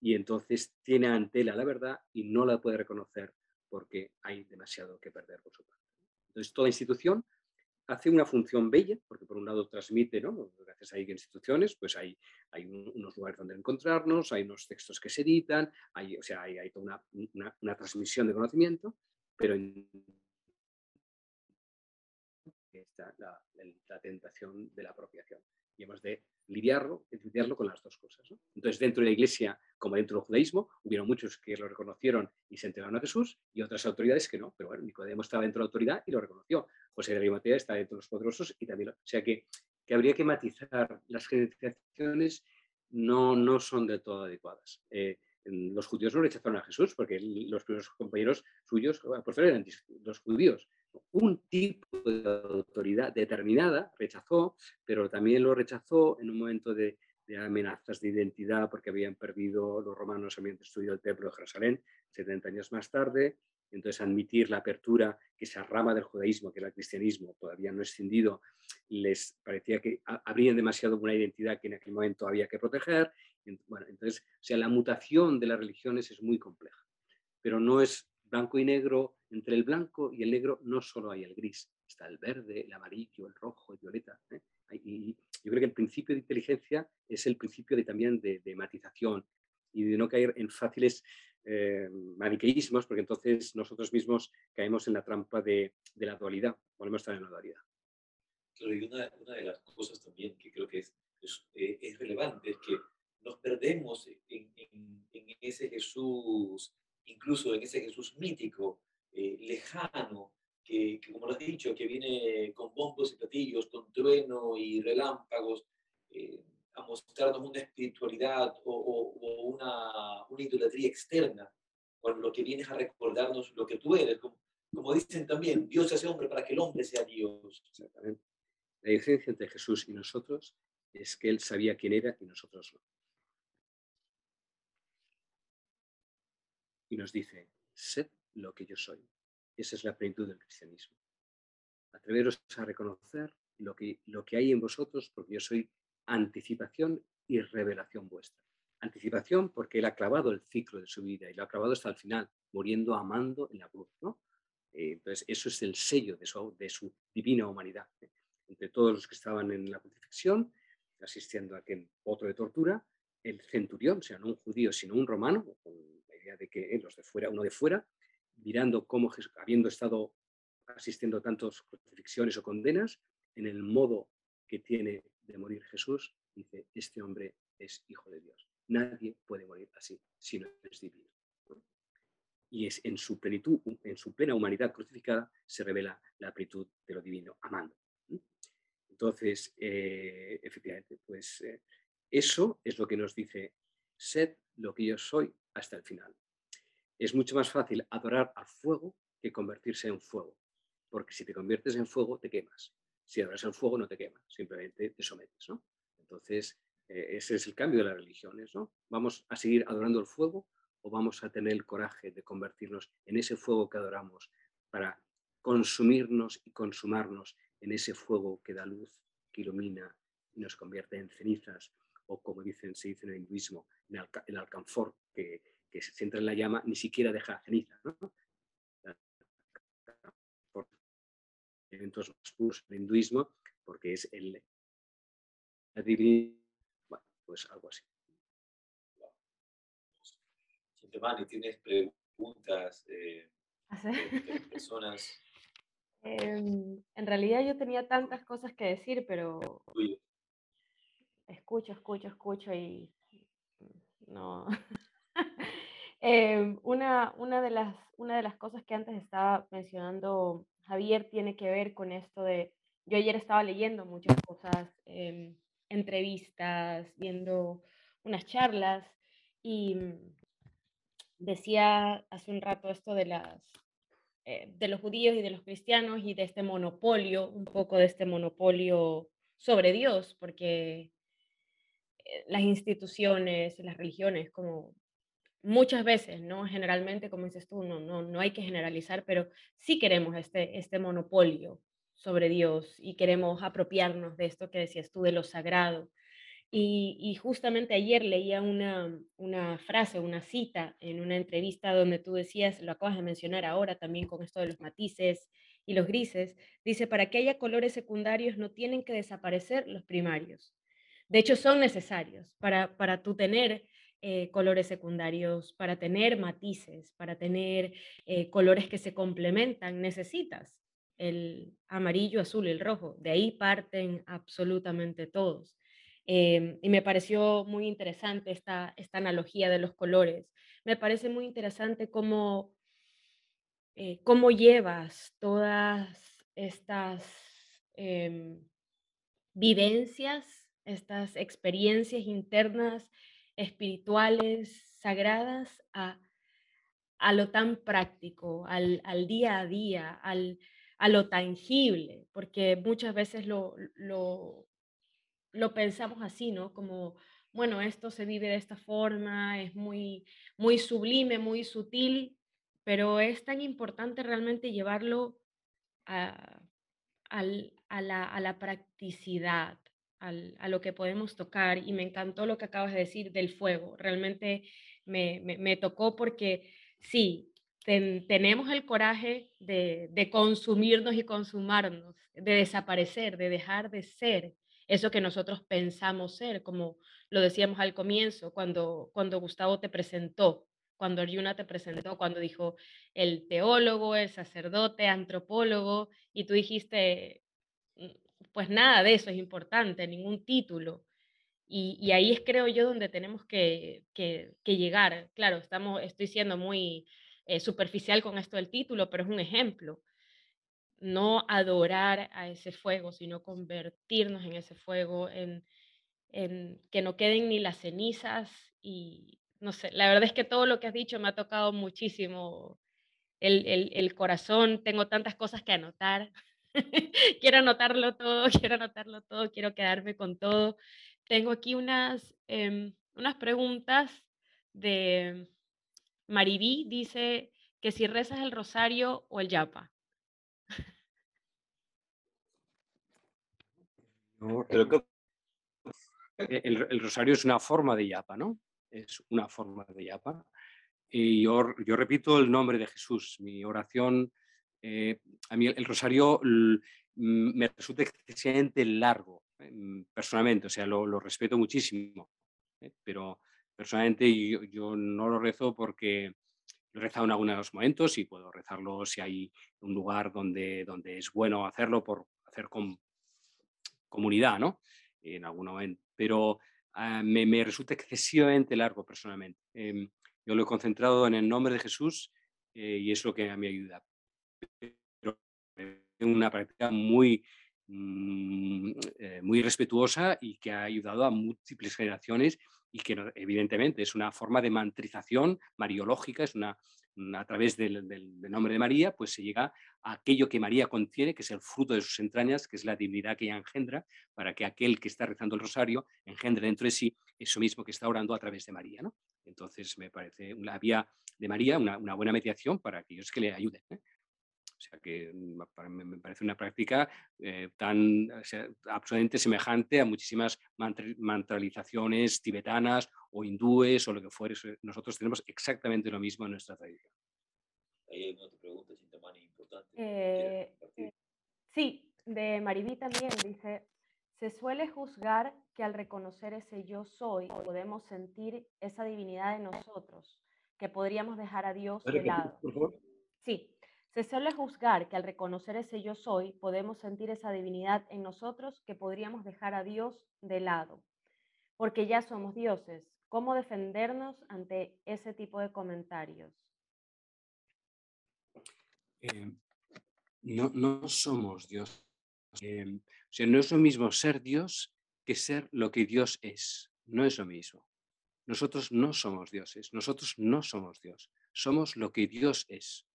y entonces tiene ante él la verdad y no la puede reconocer porque hay demasiado que perder por su parte. Entonces toda institución hace una función bella, porque por un lado transmite, ¿no? gracias a instituciones, pues hay, hay unos lugares donde encontrarnos, hay unos textos que se editan, hay, o sea, hay, hay toda una, una, transmisión de conocimiento, pero está la, la, tentación de la apropiación. Y hemos de lidiarlo, lidiarlo con las dos cosas. Entonces, dentro de la Iglesia, como dentro del judaísmo, hubieron muchos que lo reconocieron y se entregaron a Jesús y otras autoridades que no. Pero bueno, Nicodemo estaba dentro de la autoridad y lo reconoció. José de Arimatea está dentro de los poderosos y también. O sea que, que habría que matizar. Las generalizaciones no, no son del todo adecuadas. Eh, los judíos no rechazaron a Jesús porque los primeros compañeros suyos por eran los judíos. Un tipo de autoridad determinada rechazó, pero también lo rechazó en un momento de, amenazas de identidad porque habían perdido, los romanos habían destruido el templo de Jerusalén 70 años más tarde, entonces admitir la apertura que esa rama del judaísmo, que era el cristianismo, todavía no escindido, les parecía que abrían demasiado una identidad que en aquel momento había que proteger. Entonces, sea, la mutación de las religiones es muy compleja, pero no es blanco y negro. Entre el blanco y el negro no solo hay el gris, está el verde, el amarillo, el rojo, el violeta. ¿eh? Y yo creo que el principio de inteligencia es el principio de, también de, de matización y de no caer en fáciles eh, maniqueísmos, porque entonces nosotros mismos caemos en la trampa de, la dualidad, volvemos a estar en la dualidad. Claro, y una, de las cosas también que creo que es, es, eh, relevante es que nos perdemos en, ese Jesús, incluso en ese Jesús mítico, eh, lejano, que, como lo has dicho, que viene con bombos y platillos, con trueno y relámpagos, a mostrarnos una espiritualidad o, una, una, idolatría externa, cuando lo que vienes a recordarnos lo que tú eres. Como, dicen también, Dios se hace hombre para que el hombre sea Dios. Exactamente. La diferencia entre Jesús y nosotros es que Él sabía quién era y nosotros no. Y nos dice, sed lo que yo soy. Esa es la plenitud del cristianismo. Atreveros a reconocer lo que, lo que hay en vosotros, porque yo soy anticipación y revelación vuestra. Anticipación porque él ha clavado el ciclo de su vida y lo ha clavado hasta el final, muriendo amando en la cruz. Eh, entonces, eso es el sello de su, de su divina humanidad. ¿eh? Entre todos los que estaban en la crucifixión, asistiendo a aquel otro de tortura, el centurión, o sea, no un judío, sino un romano, con la idea de que los de fuera, uno de fuera, mirando cómo, habiendo estado asistiendo a tantas crucifixiones o condenas, en el modo que tiene de morir Jesús, dice, este hombre es hijo de Dios. Nadie puede morir así si no es divino. Y es en su plenitud, en su plena humanidad crucificada, se revela la plenitud de lo divino, amando. Entonces, eh, efectivamente, pues eh, eso es lo que nos dice, sed lo que yo soy hasta el final. Es mucho más fácil adorar al fuego que convertirse en fuego, porque si te conviertes en fuego te quemas si adoras el fuego no te quema, simplemente te sometes. ¿no? Entonces, eh, ese es el cambio de las religiones. ¿no? ¿Vamos a seguir adorando el fuego o vamos a tener el coraje de convertirnos en ese fuego que adoramos para consumirnos y consumarnos en ese fuego que da luz, que ilumina y nos convierte en cenizas, o como dicen, se dice en el hinduismo, en el, alcanfor, que, que se centra en la llama, ni siquiera deja ceniza. ¿no? eventos más puros del hinduismo, porque es el, divinidad, bueno, pues algo así. Chintamani, ¿tienes preguntas eh, ¿Ah, de personas? <laughs> Em, en realidad yo tenía tantas cosas que decir, pero escucho, escucho, escucho y no. <laughs> Em, una, una, de las, una de las cosas que antes estaba mencionando Javier tiene que ver con esto de, yo ayer estaba leyendo muchas cosas, em, entrevistas, viendo unas charlas y decía hace un rato esto de las eh, de los judíos y de los cristianos y de este monopolio, un poco de este monopolio sobre Dios, porque eh, las instituciones, las religiones, como muchas veces, ¿no? Generalmente, como dices tú, no, no, no hay que generalizar, pero sí queremos este, este monopolio sobre Dios y queremos apropiarnos de esto que decías tú, de lo sagrado, y, justamente ayer leía una, una, frase, una cita en una entrevista donde tú decías, lo acabas de mencionar ahora también con esto de los matices y los grises, dice, para que haya colores secundarios no tienen que desaparecer los primarios. De hecho, son necesarios para, para tú tener eh, colores secundarios, para tener matices, para tener eh, colores que se complementan, necesitas el amarillo, azul y el rojo. De ahí parten absolutamente todos. Em, y me pareció muy interesante esta, esta analogía de los colores. Me parece muy interesante cómo, eh, cómo llevas todas estas em, vivencias, estas experiencias internas, espirituales, sagradas, a, a lo tan práctico, al, al día a día, al, a lo tangible, porque muchas veces lo, lo, lo pensamos así, ¿no? Como, bueno, esto se vive de esta forma, es muy, muy sublime, muy sutil, pero es tan importante realmente llevarlo a, la, practicidad, a lo que podemos tocar. Y me encantó lo que acabas de decir del fuego. Realmente me, tocó porque sí, tenemos el coraje de, de consumirnos y consumarnos, de desaparecer, de dejar de ser eso que nosotros pensamos ser, como lo decíamos al comienzo, cuando, cuando Gustavo te presentó, cuando Arjuna te presentó, cuando dijo el teólogo, el sacerdote, antropólogo, y tú dijiste, pues nada de eso es importante, ningún título. Y, ahí es, creo yo, donde tenemos que, que, llegar. Claro, estamos, estoy siendo muy eh, superficial con esto del título, pero es un ejemplo no adorar a ese fuego, sino convertirnos en ese fuego, en, que no queden ni las cenizas y no sé, la verdad es que todo lo que has dicho me ha tocado muchísimo el, corazón, tengo tantas cosas que anotar, <laughs> quiero anotarlo todo, <laughs> quiero anotarlo todo, quiero quedarme con todo. Tengo aquí unas, em, unas preguntas de Maribí, dice que si rezas el rosario o el yapa. el, rosario es una forma de yapa, ¿no? Es una forma de yapa. Y yo, yo repito el nombre de Jesús. Mi oración, eh, a mí el, rosario me resulta excesivamente largo, eh, personalmente, o sea, lo, respeto muchísimo, ¿eh? pero personalmente yo, no lo rezo porque lo he rezado en algunos momentos y puedo rezarlo si hay un lugar donde, donde es bueno hacerlo por hacer con comunidad, ¿no? En algún momento. Pero ah, me, resulta excesivamente largo personalmente. Em, yo lo he concentrado en el nombre de Jesús eh, y es lo que a mí ayuda. Una práctica muy, mm, eh, muy respetuosa y que ha ayudado a múltiples generaciones y que evidentemente es una forma de mantrización mariológica, es una, a través del, nombre de María, pues se llega a aquello que María contiene, que es el fruto de sus entrañas, que es la divinidad que ella engendra, para que aquel que está rezando el rosario engendre dentro de sí eso mismo que está orando a través de María. ¿no? Entonces me parece la vía de María una, buena mediación para aquellos que le ayuden. ¿eh? O sea que mm, me parece una práctica eh, tan absolutamente semejante a muchísimas mantralizaciones tibetanas o hindúes o lo que fuere. Nosotros tenemos exactamente lo mismo en nuestra tradición. Hay otra pregunta, importante. Eh, sí, de Maribí también dice, se suele juzgar que al reconocer ese yo soy podemos sentir esa divinidad en nosotros, que podríamos dejar a Dios de lado. Sí, se suele juzgar que al reconocer ese yo soy podemos sentir esa divinidad en nosotros que podríamos dejar a Dios de lado, porque ya somos dioses. ¿Cómo defendernos ante ese tipo de comentarios? Eh, no, no somos Dios. Eh, no es lo mismo ser Dios que ser lo que Dios es. No es lo mismo. Nosotros no somos dioses, nosotros no somos Dios, somos lo que Dios es.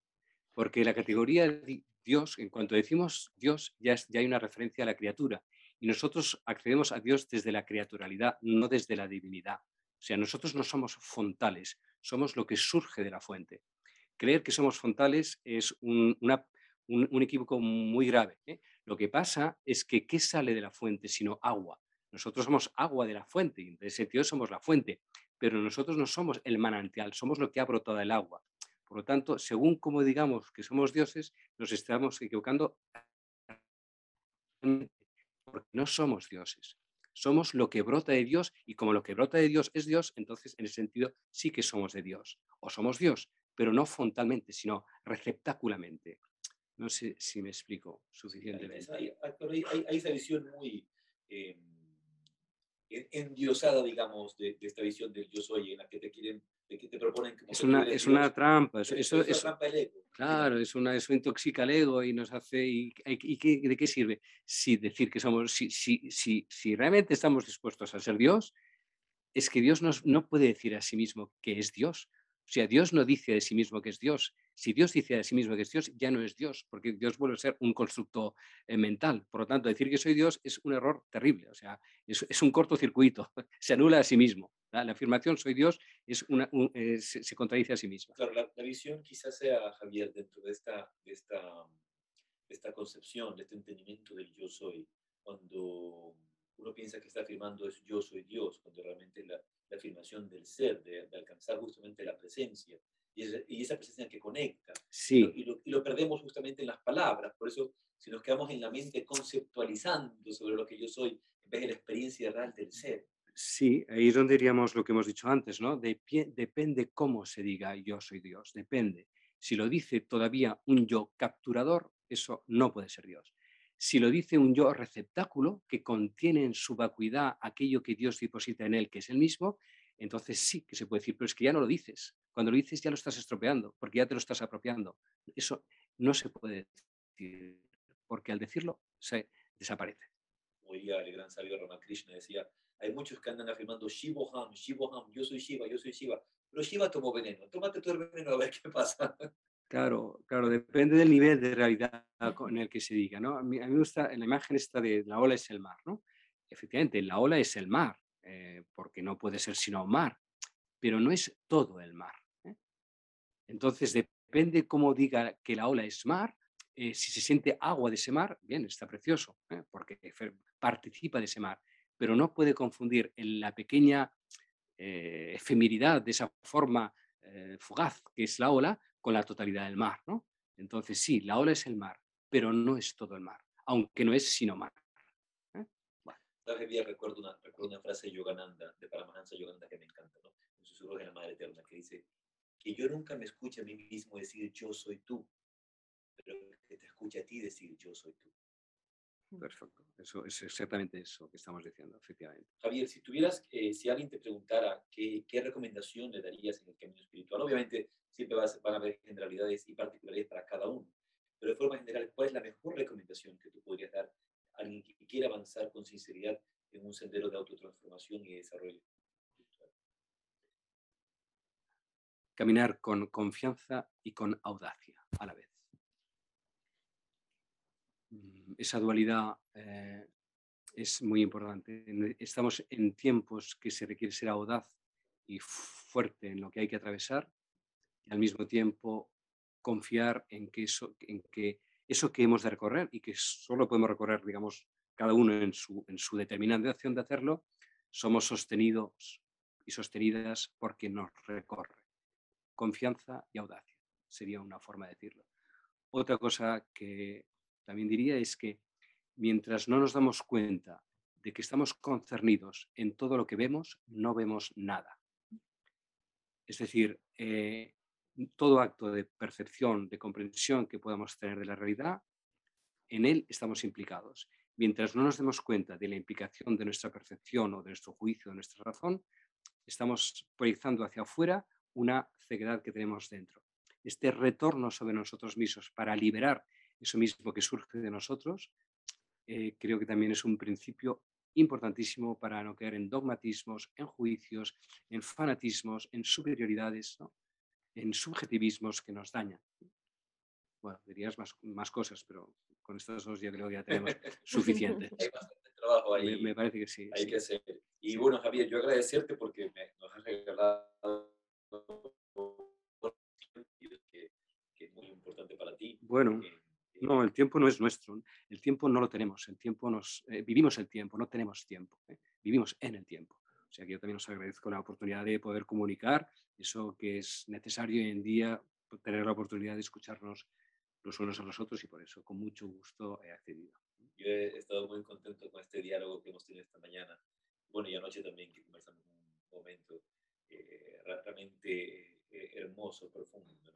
Porque la categoría de Dios, en cuanto decimos Dios, ya, ya hay una referencia a la criatura. Y nosotros accedemos a Dios desde la criaturalidad, no desde la divinidad. O sea, nosotros no somos fontales, somos lo que surge de la fuente. Creer que somos fontales es un, equívoco muy grave. ¿eh? Lo que pasa es que ¿qué sale de la fuente sino agua? Nosotros somos agua de la fuente, y en ese sentido somos la fuente, pero nosotros no somos el manantial, somos lo que ha brotado el agua. Por lo tanto, según como digamos que somos dioses, nos estamos equivocando porque no somos dioses. Somos lo que brota de Dios y como lo que brota de Dios es Dios, entonces en ese sentido sí que somos de Dios. O somos Dios, pero no frontalmente, sino receptáculamente. No sé si me explico suficientemente. Hay, hay esa visión muy... Eh, endiosada, digamos, de, esta visión del yo soy, en la que te quieren, que te proponen... es, una, es una trampa. Eso, es, una trampa del ego. Claro, es una, eso intoxica el ego y nos hace... ¿Y, y de qué sirve? Si decir que somos... Si, si, si, si realmente estamos dispuestos a ser Dios, es que Dios nos, no puede decir a sí mismo que es Dios. O sea, Dios no dice de sí mismo que es Dios. Si Dios dice de sí mismo que es Dios, ya no es Dios, porque Dios vuelve a ser un constructo eh, mental. Por lo tanto, decir que soy Dios es un error terrible. O sea, es, un cortocircuito. <laughs> Se anula a sí mismo. La, afirmación soy Dios es una, eh, se, contradice a sí misma. Claro, la, visión quizás sea, Javier, dentro de esta, de esta, de esta concepción, de este entendimiento del yo soy, cuando uno piensa que está afirmando es yo soy Dios, cuando realmente la, la afirmación del ser, de, alcanzar justamente la presencia, y, y, esa presencia que conecta. Sí. Y lo, y, lo, perdemos justamente en las palabras, por eso si nos quedamos en la mente conceptualizando sobre lo que yo soy, en vez de la experiencia real del ser. Sí, ahí es donde diríamos lo que hemos dicho antes, ¿no? De depende cómo se diga yo soy Dios, depende. Si lo dice todavía un yo capturador, eso no puede ser Dios. Si lo dice un yo receptáculo que contiene en su vacuidad aquello que Dios deposita en él, que es el mismo, entonces sí que se puede decir, pero es que ya no lo dices. Cuando lo dices ya lo estás estropeando, porque ya te lo estás apropiando. Eso no se puede decir, porque al decirlo se desaparece. Oiga, el gran sabio Ramakrishna decía, hay muchos que andan afirmando Shivoham, Shivoham, yo soy Shiva, yo soy Shiva, pero Shiva tomó veneno, tómate tu veneno a ver qué pasa. Claro, claro, depende del nivel de realidad con el que se diga, ¿no? A mí, me gusta, en la imagen esta de la ola es el mar, ¿no? Efectivamente, la ola es el mar, eh, porque no puede ser sino mar, pero no es todo el mar. ¿eh? Entonces, depende cómo diga que la ola es mar, eh, si se siente agua de ese mar, bien, está precioso, porque participa de ese mar, pero no puede confundir en la pequeña efemeridad de esa forma fugaz que es la ola con la totalidad del mar, ¿no? Entonces sí, la ola es el mar, pero no es todo el mar, aunque no es sino mar. ¿eh? Recuerdo una, recuerdo una frase de Yogananda, de Paramahansa Yogananda que me encanta, ¿no? En susurros de la Madre Eterna, que dice que yo nunca me escuche a mí mismo decir yo soy tú, pero que te escuche a ti decir yo soy tú. Perfecto, eso es exactamente eso que estamos diciendo, efectivamente. Javier, si tuvieras, eh, si alguien te preguntara qué, qué recomendación le darías en el camino espiritual, obviamente siempre van a haber generalidades y particularidades para cada uno, pero de forma general, ¿cuál es la mejor recomendación que tú podrías dar a alguien que quiera avanzar con sinceridad en un sendero de autotransformación y desarrollo? Caminar con confianza y con audacia a la vez. Mm, esa dualidad eh, es muy importante. Estamos en tiempos que se requiere ser audaz y fuerte en lo que hay que atravesar y al mismo tiempo confiar en que eso, en que, eso que hemos de recorrer y que solo podemos recorrer, digamos, cada uno en su, en su determinación de hacerlo, somos sostenidos y sostenidas porque nos recorre. Confianza y audacia sería una forma de decirlo. Otra cosa que también diría es que mientras no nos damos cuenta de que estamos concernidos en todo lo que vemos, no vemos nada. Es decir, eh, todo acto de percepción, de comprensión que podamos tener de la realidad, en él estamos implicados. Mientras no nos demos cuenta de la implicación de nuestra percepción o de nuestro juicio, de nuestra razón, estamos proyectando hacia afuera una ceguedad que tenemos dentro. Este retorno sobre nosotros mismos para liberar eso mismo que surge de nosotros, eh, creo que también es un principio importantísimo para no caer en dogmatismos, en juicios, en fanatismos, en superioridades, en subjetivismos que nos dañan. Bueno, dirías más, más cosas, pero con estas dos ya creo que ya tenemos <laughs> suficiente. Hay bastante trabajo ahí. Me, parece que sí. Hay que hacer. Y bueno, Javier, yo agradecerte porque nos has regalado que, que es muy importante para ti. Bueno. Eh, no, el tiempo no es nuestro. El tiempo no lo tenemos. El tiempo nos eh, vivimos el tiempo, no tenemos tiempo. ¿eh? Vivimos en el tiempo. O sea que yo también os agradezco la oportunidad de poder comunicar eso que es necesario hoy en día, tener la oportunidad de escucharnos los unos a los otros y por eso con mucho gusto he accedido. Yo he estado muy contento con este diálogo que hemos tenido esta mañana. Bueno, y anoche también que conversamos un momento eh, realmente hermoso, profundo, ¿no?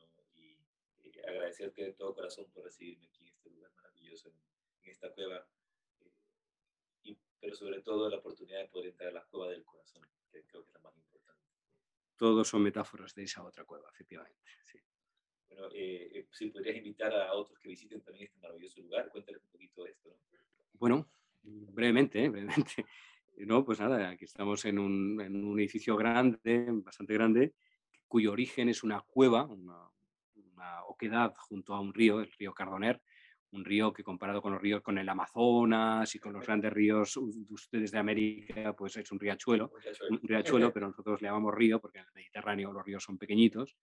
Agradecerte de todo corazón por recibirme aquí en este lugar maravilloso, en, esta cueva, eh, y, pero sobre todo la oportunidad de poder entrar a la cueva del corazón, que creo que es la más importante. Todos son metáforas de esa otra cueva, efectivamente. Sí. Bueno, eh, eh, si podrías invitar a otros que visiten también este maravilloso lugar, cuéntales un poquito de esto. ¿no? Bueno, brevemente, brevemente. <laughs> No, pues nada, aquí estamos en un, en un edificio grande, bastante grande, cuyo origen es una cueva, una, una oquedad junto a un río, el río Cardoner, un río que comparado con los ríos, con el Amazonas y con los grandes ríos de ustedes de América, pues es un riachuelo, un riachuelo, pero nosotros le llamamos río porque en el Mediterráneo los ríos son pequeñitos.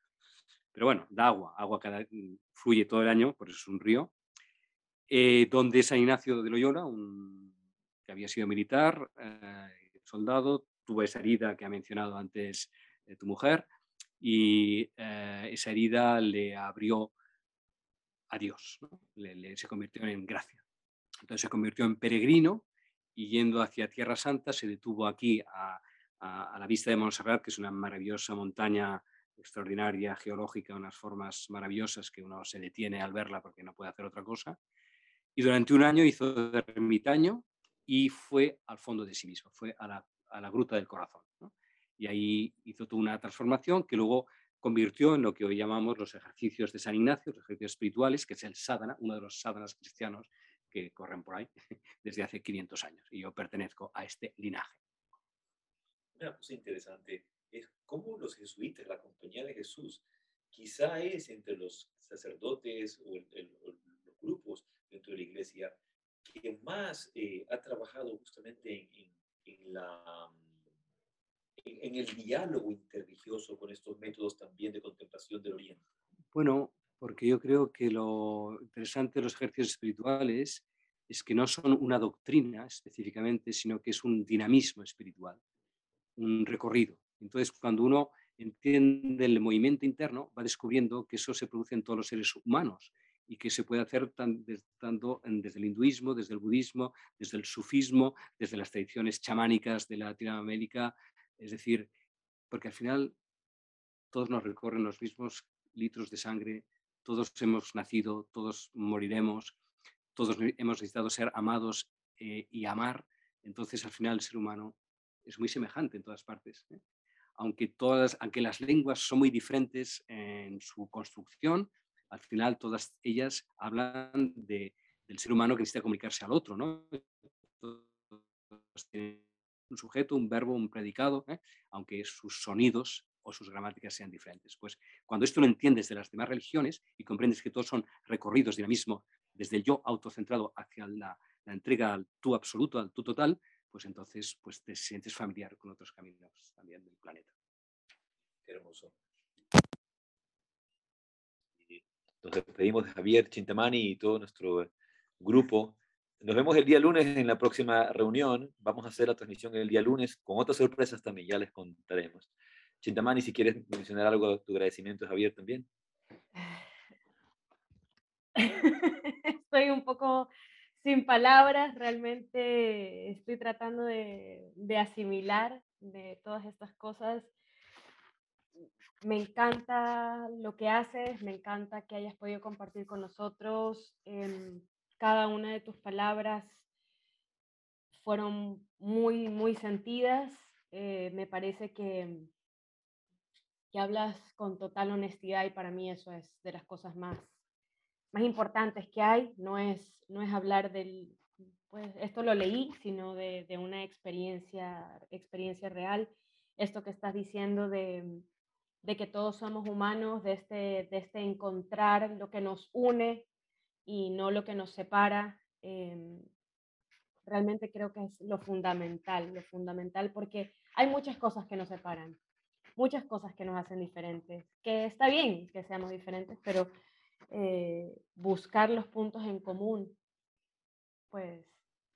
Pero bueno, da agua, agua que fluye todo el año, por eso es un río. Eh, donde San Ignacio de Loyola, un, que había sido militar, eh, soldado, tuvo esa herida que ha mencionado antes eh, tu mujer, y eh, esa herida le abrió a Dios, se convirtió en gracia. Entonces se convirtió en peregrino y yendo hacia Tierra Santa se detuvo aquí a, la vista de Montserrat, que es una maravillosa montaña extraordinaria, geológica, unas formas maravillosas que uno se detiene al verla porque no puede hacer otra cosa. Y durante un año hizo ermitaño y fue al fondo de sí mismo, fue a la, a la gruta del corazón. Y ahí hizo toda una transformación que luego convirtió en lo que hoy llamamos los ejercicios de San Ignacio, los ejercicios espirituales, que es el sadhana, uno de los sadhanas cristianos que corren por ahí <laughs> desde hace 500 años. Y yo pertenezco a este linaje. Una cosa interesante es cómo los jesuitas, la compañía de Jesús, quizá es entre los sacerdotes o, los grupos dentro de la iglesia que más eh, ha trabajado justamente en la en el diálogo interreligioso con estos métodos también de contemplación del Oriente? Bueno, porque yo creo que lo interesante de los ejercicios espirituales es que no son una doctrina específicamente, sino que es un dinamismo espiritual, un recorrido. Entonces, cuando uno entiende el movimiento interno, va descubriendo que eso se produce en todos los seres humanos y que se puede hacer tanto desde el hinduismo, desde el budismo, desde el sufismo, desde las tradiciones chamánicas de Latinoamérica, es decir, porque al final todos nos recorren los mismos litros de sangre, todos hemos nacido, todos moriremos, todos hemos necesitado ser amados eh, y amar. Entonces, al final, el ser humano es muy semejante en todas partes. ¿eh? Aunque, todas, aunque las lenguas son muy diferentes en su construcción, al final todas ellas hablan de, del ser humano que necesita comunicarse al otro. ¿no? Un sujeto, un verbo, un predicado, ¿eh? aunque sus sonidos o sus gramáticas sean diferentes. Pues cuando esto lo entiendes de las demás religiones y comprendes que todos son recorridos dinamismo desde el yo autocentrado hacia la, entrega al tú absoluto, al tú total, pues entonces pues te sientes familiar con otros caminos también del planeta. Hermoso. Nos despedimos de Javier Chintamani y todo nuestro grupo nos vemos el día lunes en la próxima reunión. Vamos a hacer la transmisión el día lunes con otras sorpresas también, ya les contaremos. Chintamani, si quieres mencionar algo, tu agradecimiento, Javier, también. <laughs> Estoy un poco sin palabras, realmente estoy tratando de, de asimilar de todas estas cosas. Me encanta lo que haces, me encanta que hayas podido compartir con nosotros. em, cada una de tus palabras fueron muy, muy sentidas. eh, me parece que, que hablas con total honestidad y para mí eso es de las cosas más, más importantes que hay. No es, no es hablar del, pues esto lo leí, sino de, de una experiencia, experiencia real. Esto que estás diciendo de, de que todos somos humanos, de este, de este encontrar lo que nos une y no lo que nos separa. em, realmente creo que es lo fundamental, lo fundamental, porque hay muchas cosas que nos separan, muchas cosas que nos hacen diferentes, que está bien que seamos diferentes, pero eh, buscar los puntos en común, pues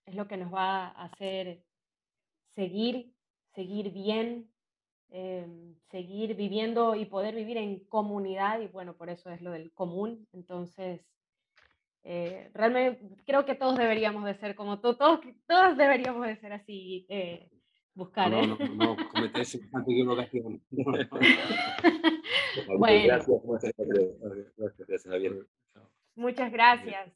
es lo que nos va a hacer seguir, seguir bien, em, seguir viviendo y poder vivir en comunidad, y bueno, por eso es lo del común. Entonces, eh, realmente creo que todos deberíamos de ser como tú, todos, todos deberíamos de ser así, eh, buscar. No, ¿eh? <laughs> <laughs> no, no, no cometes semejante equivocación. bueno. Gracias, gracias, gracias Javier. Muchas gracias.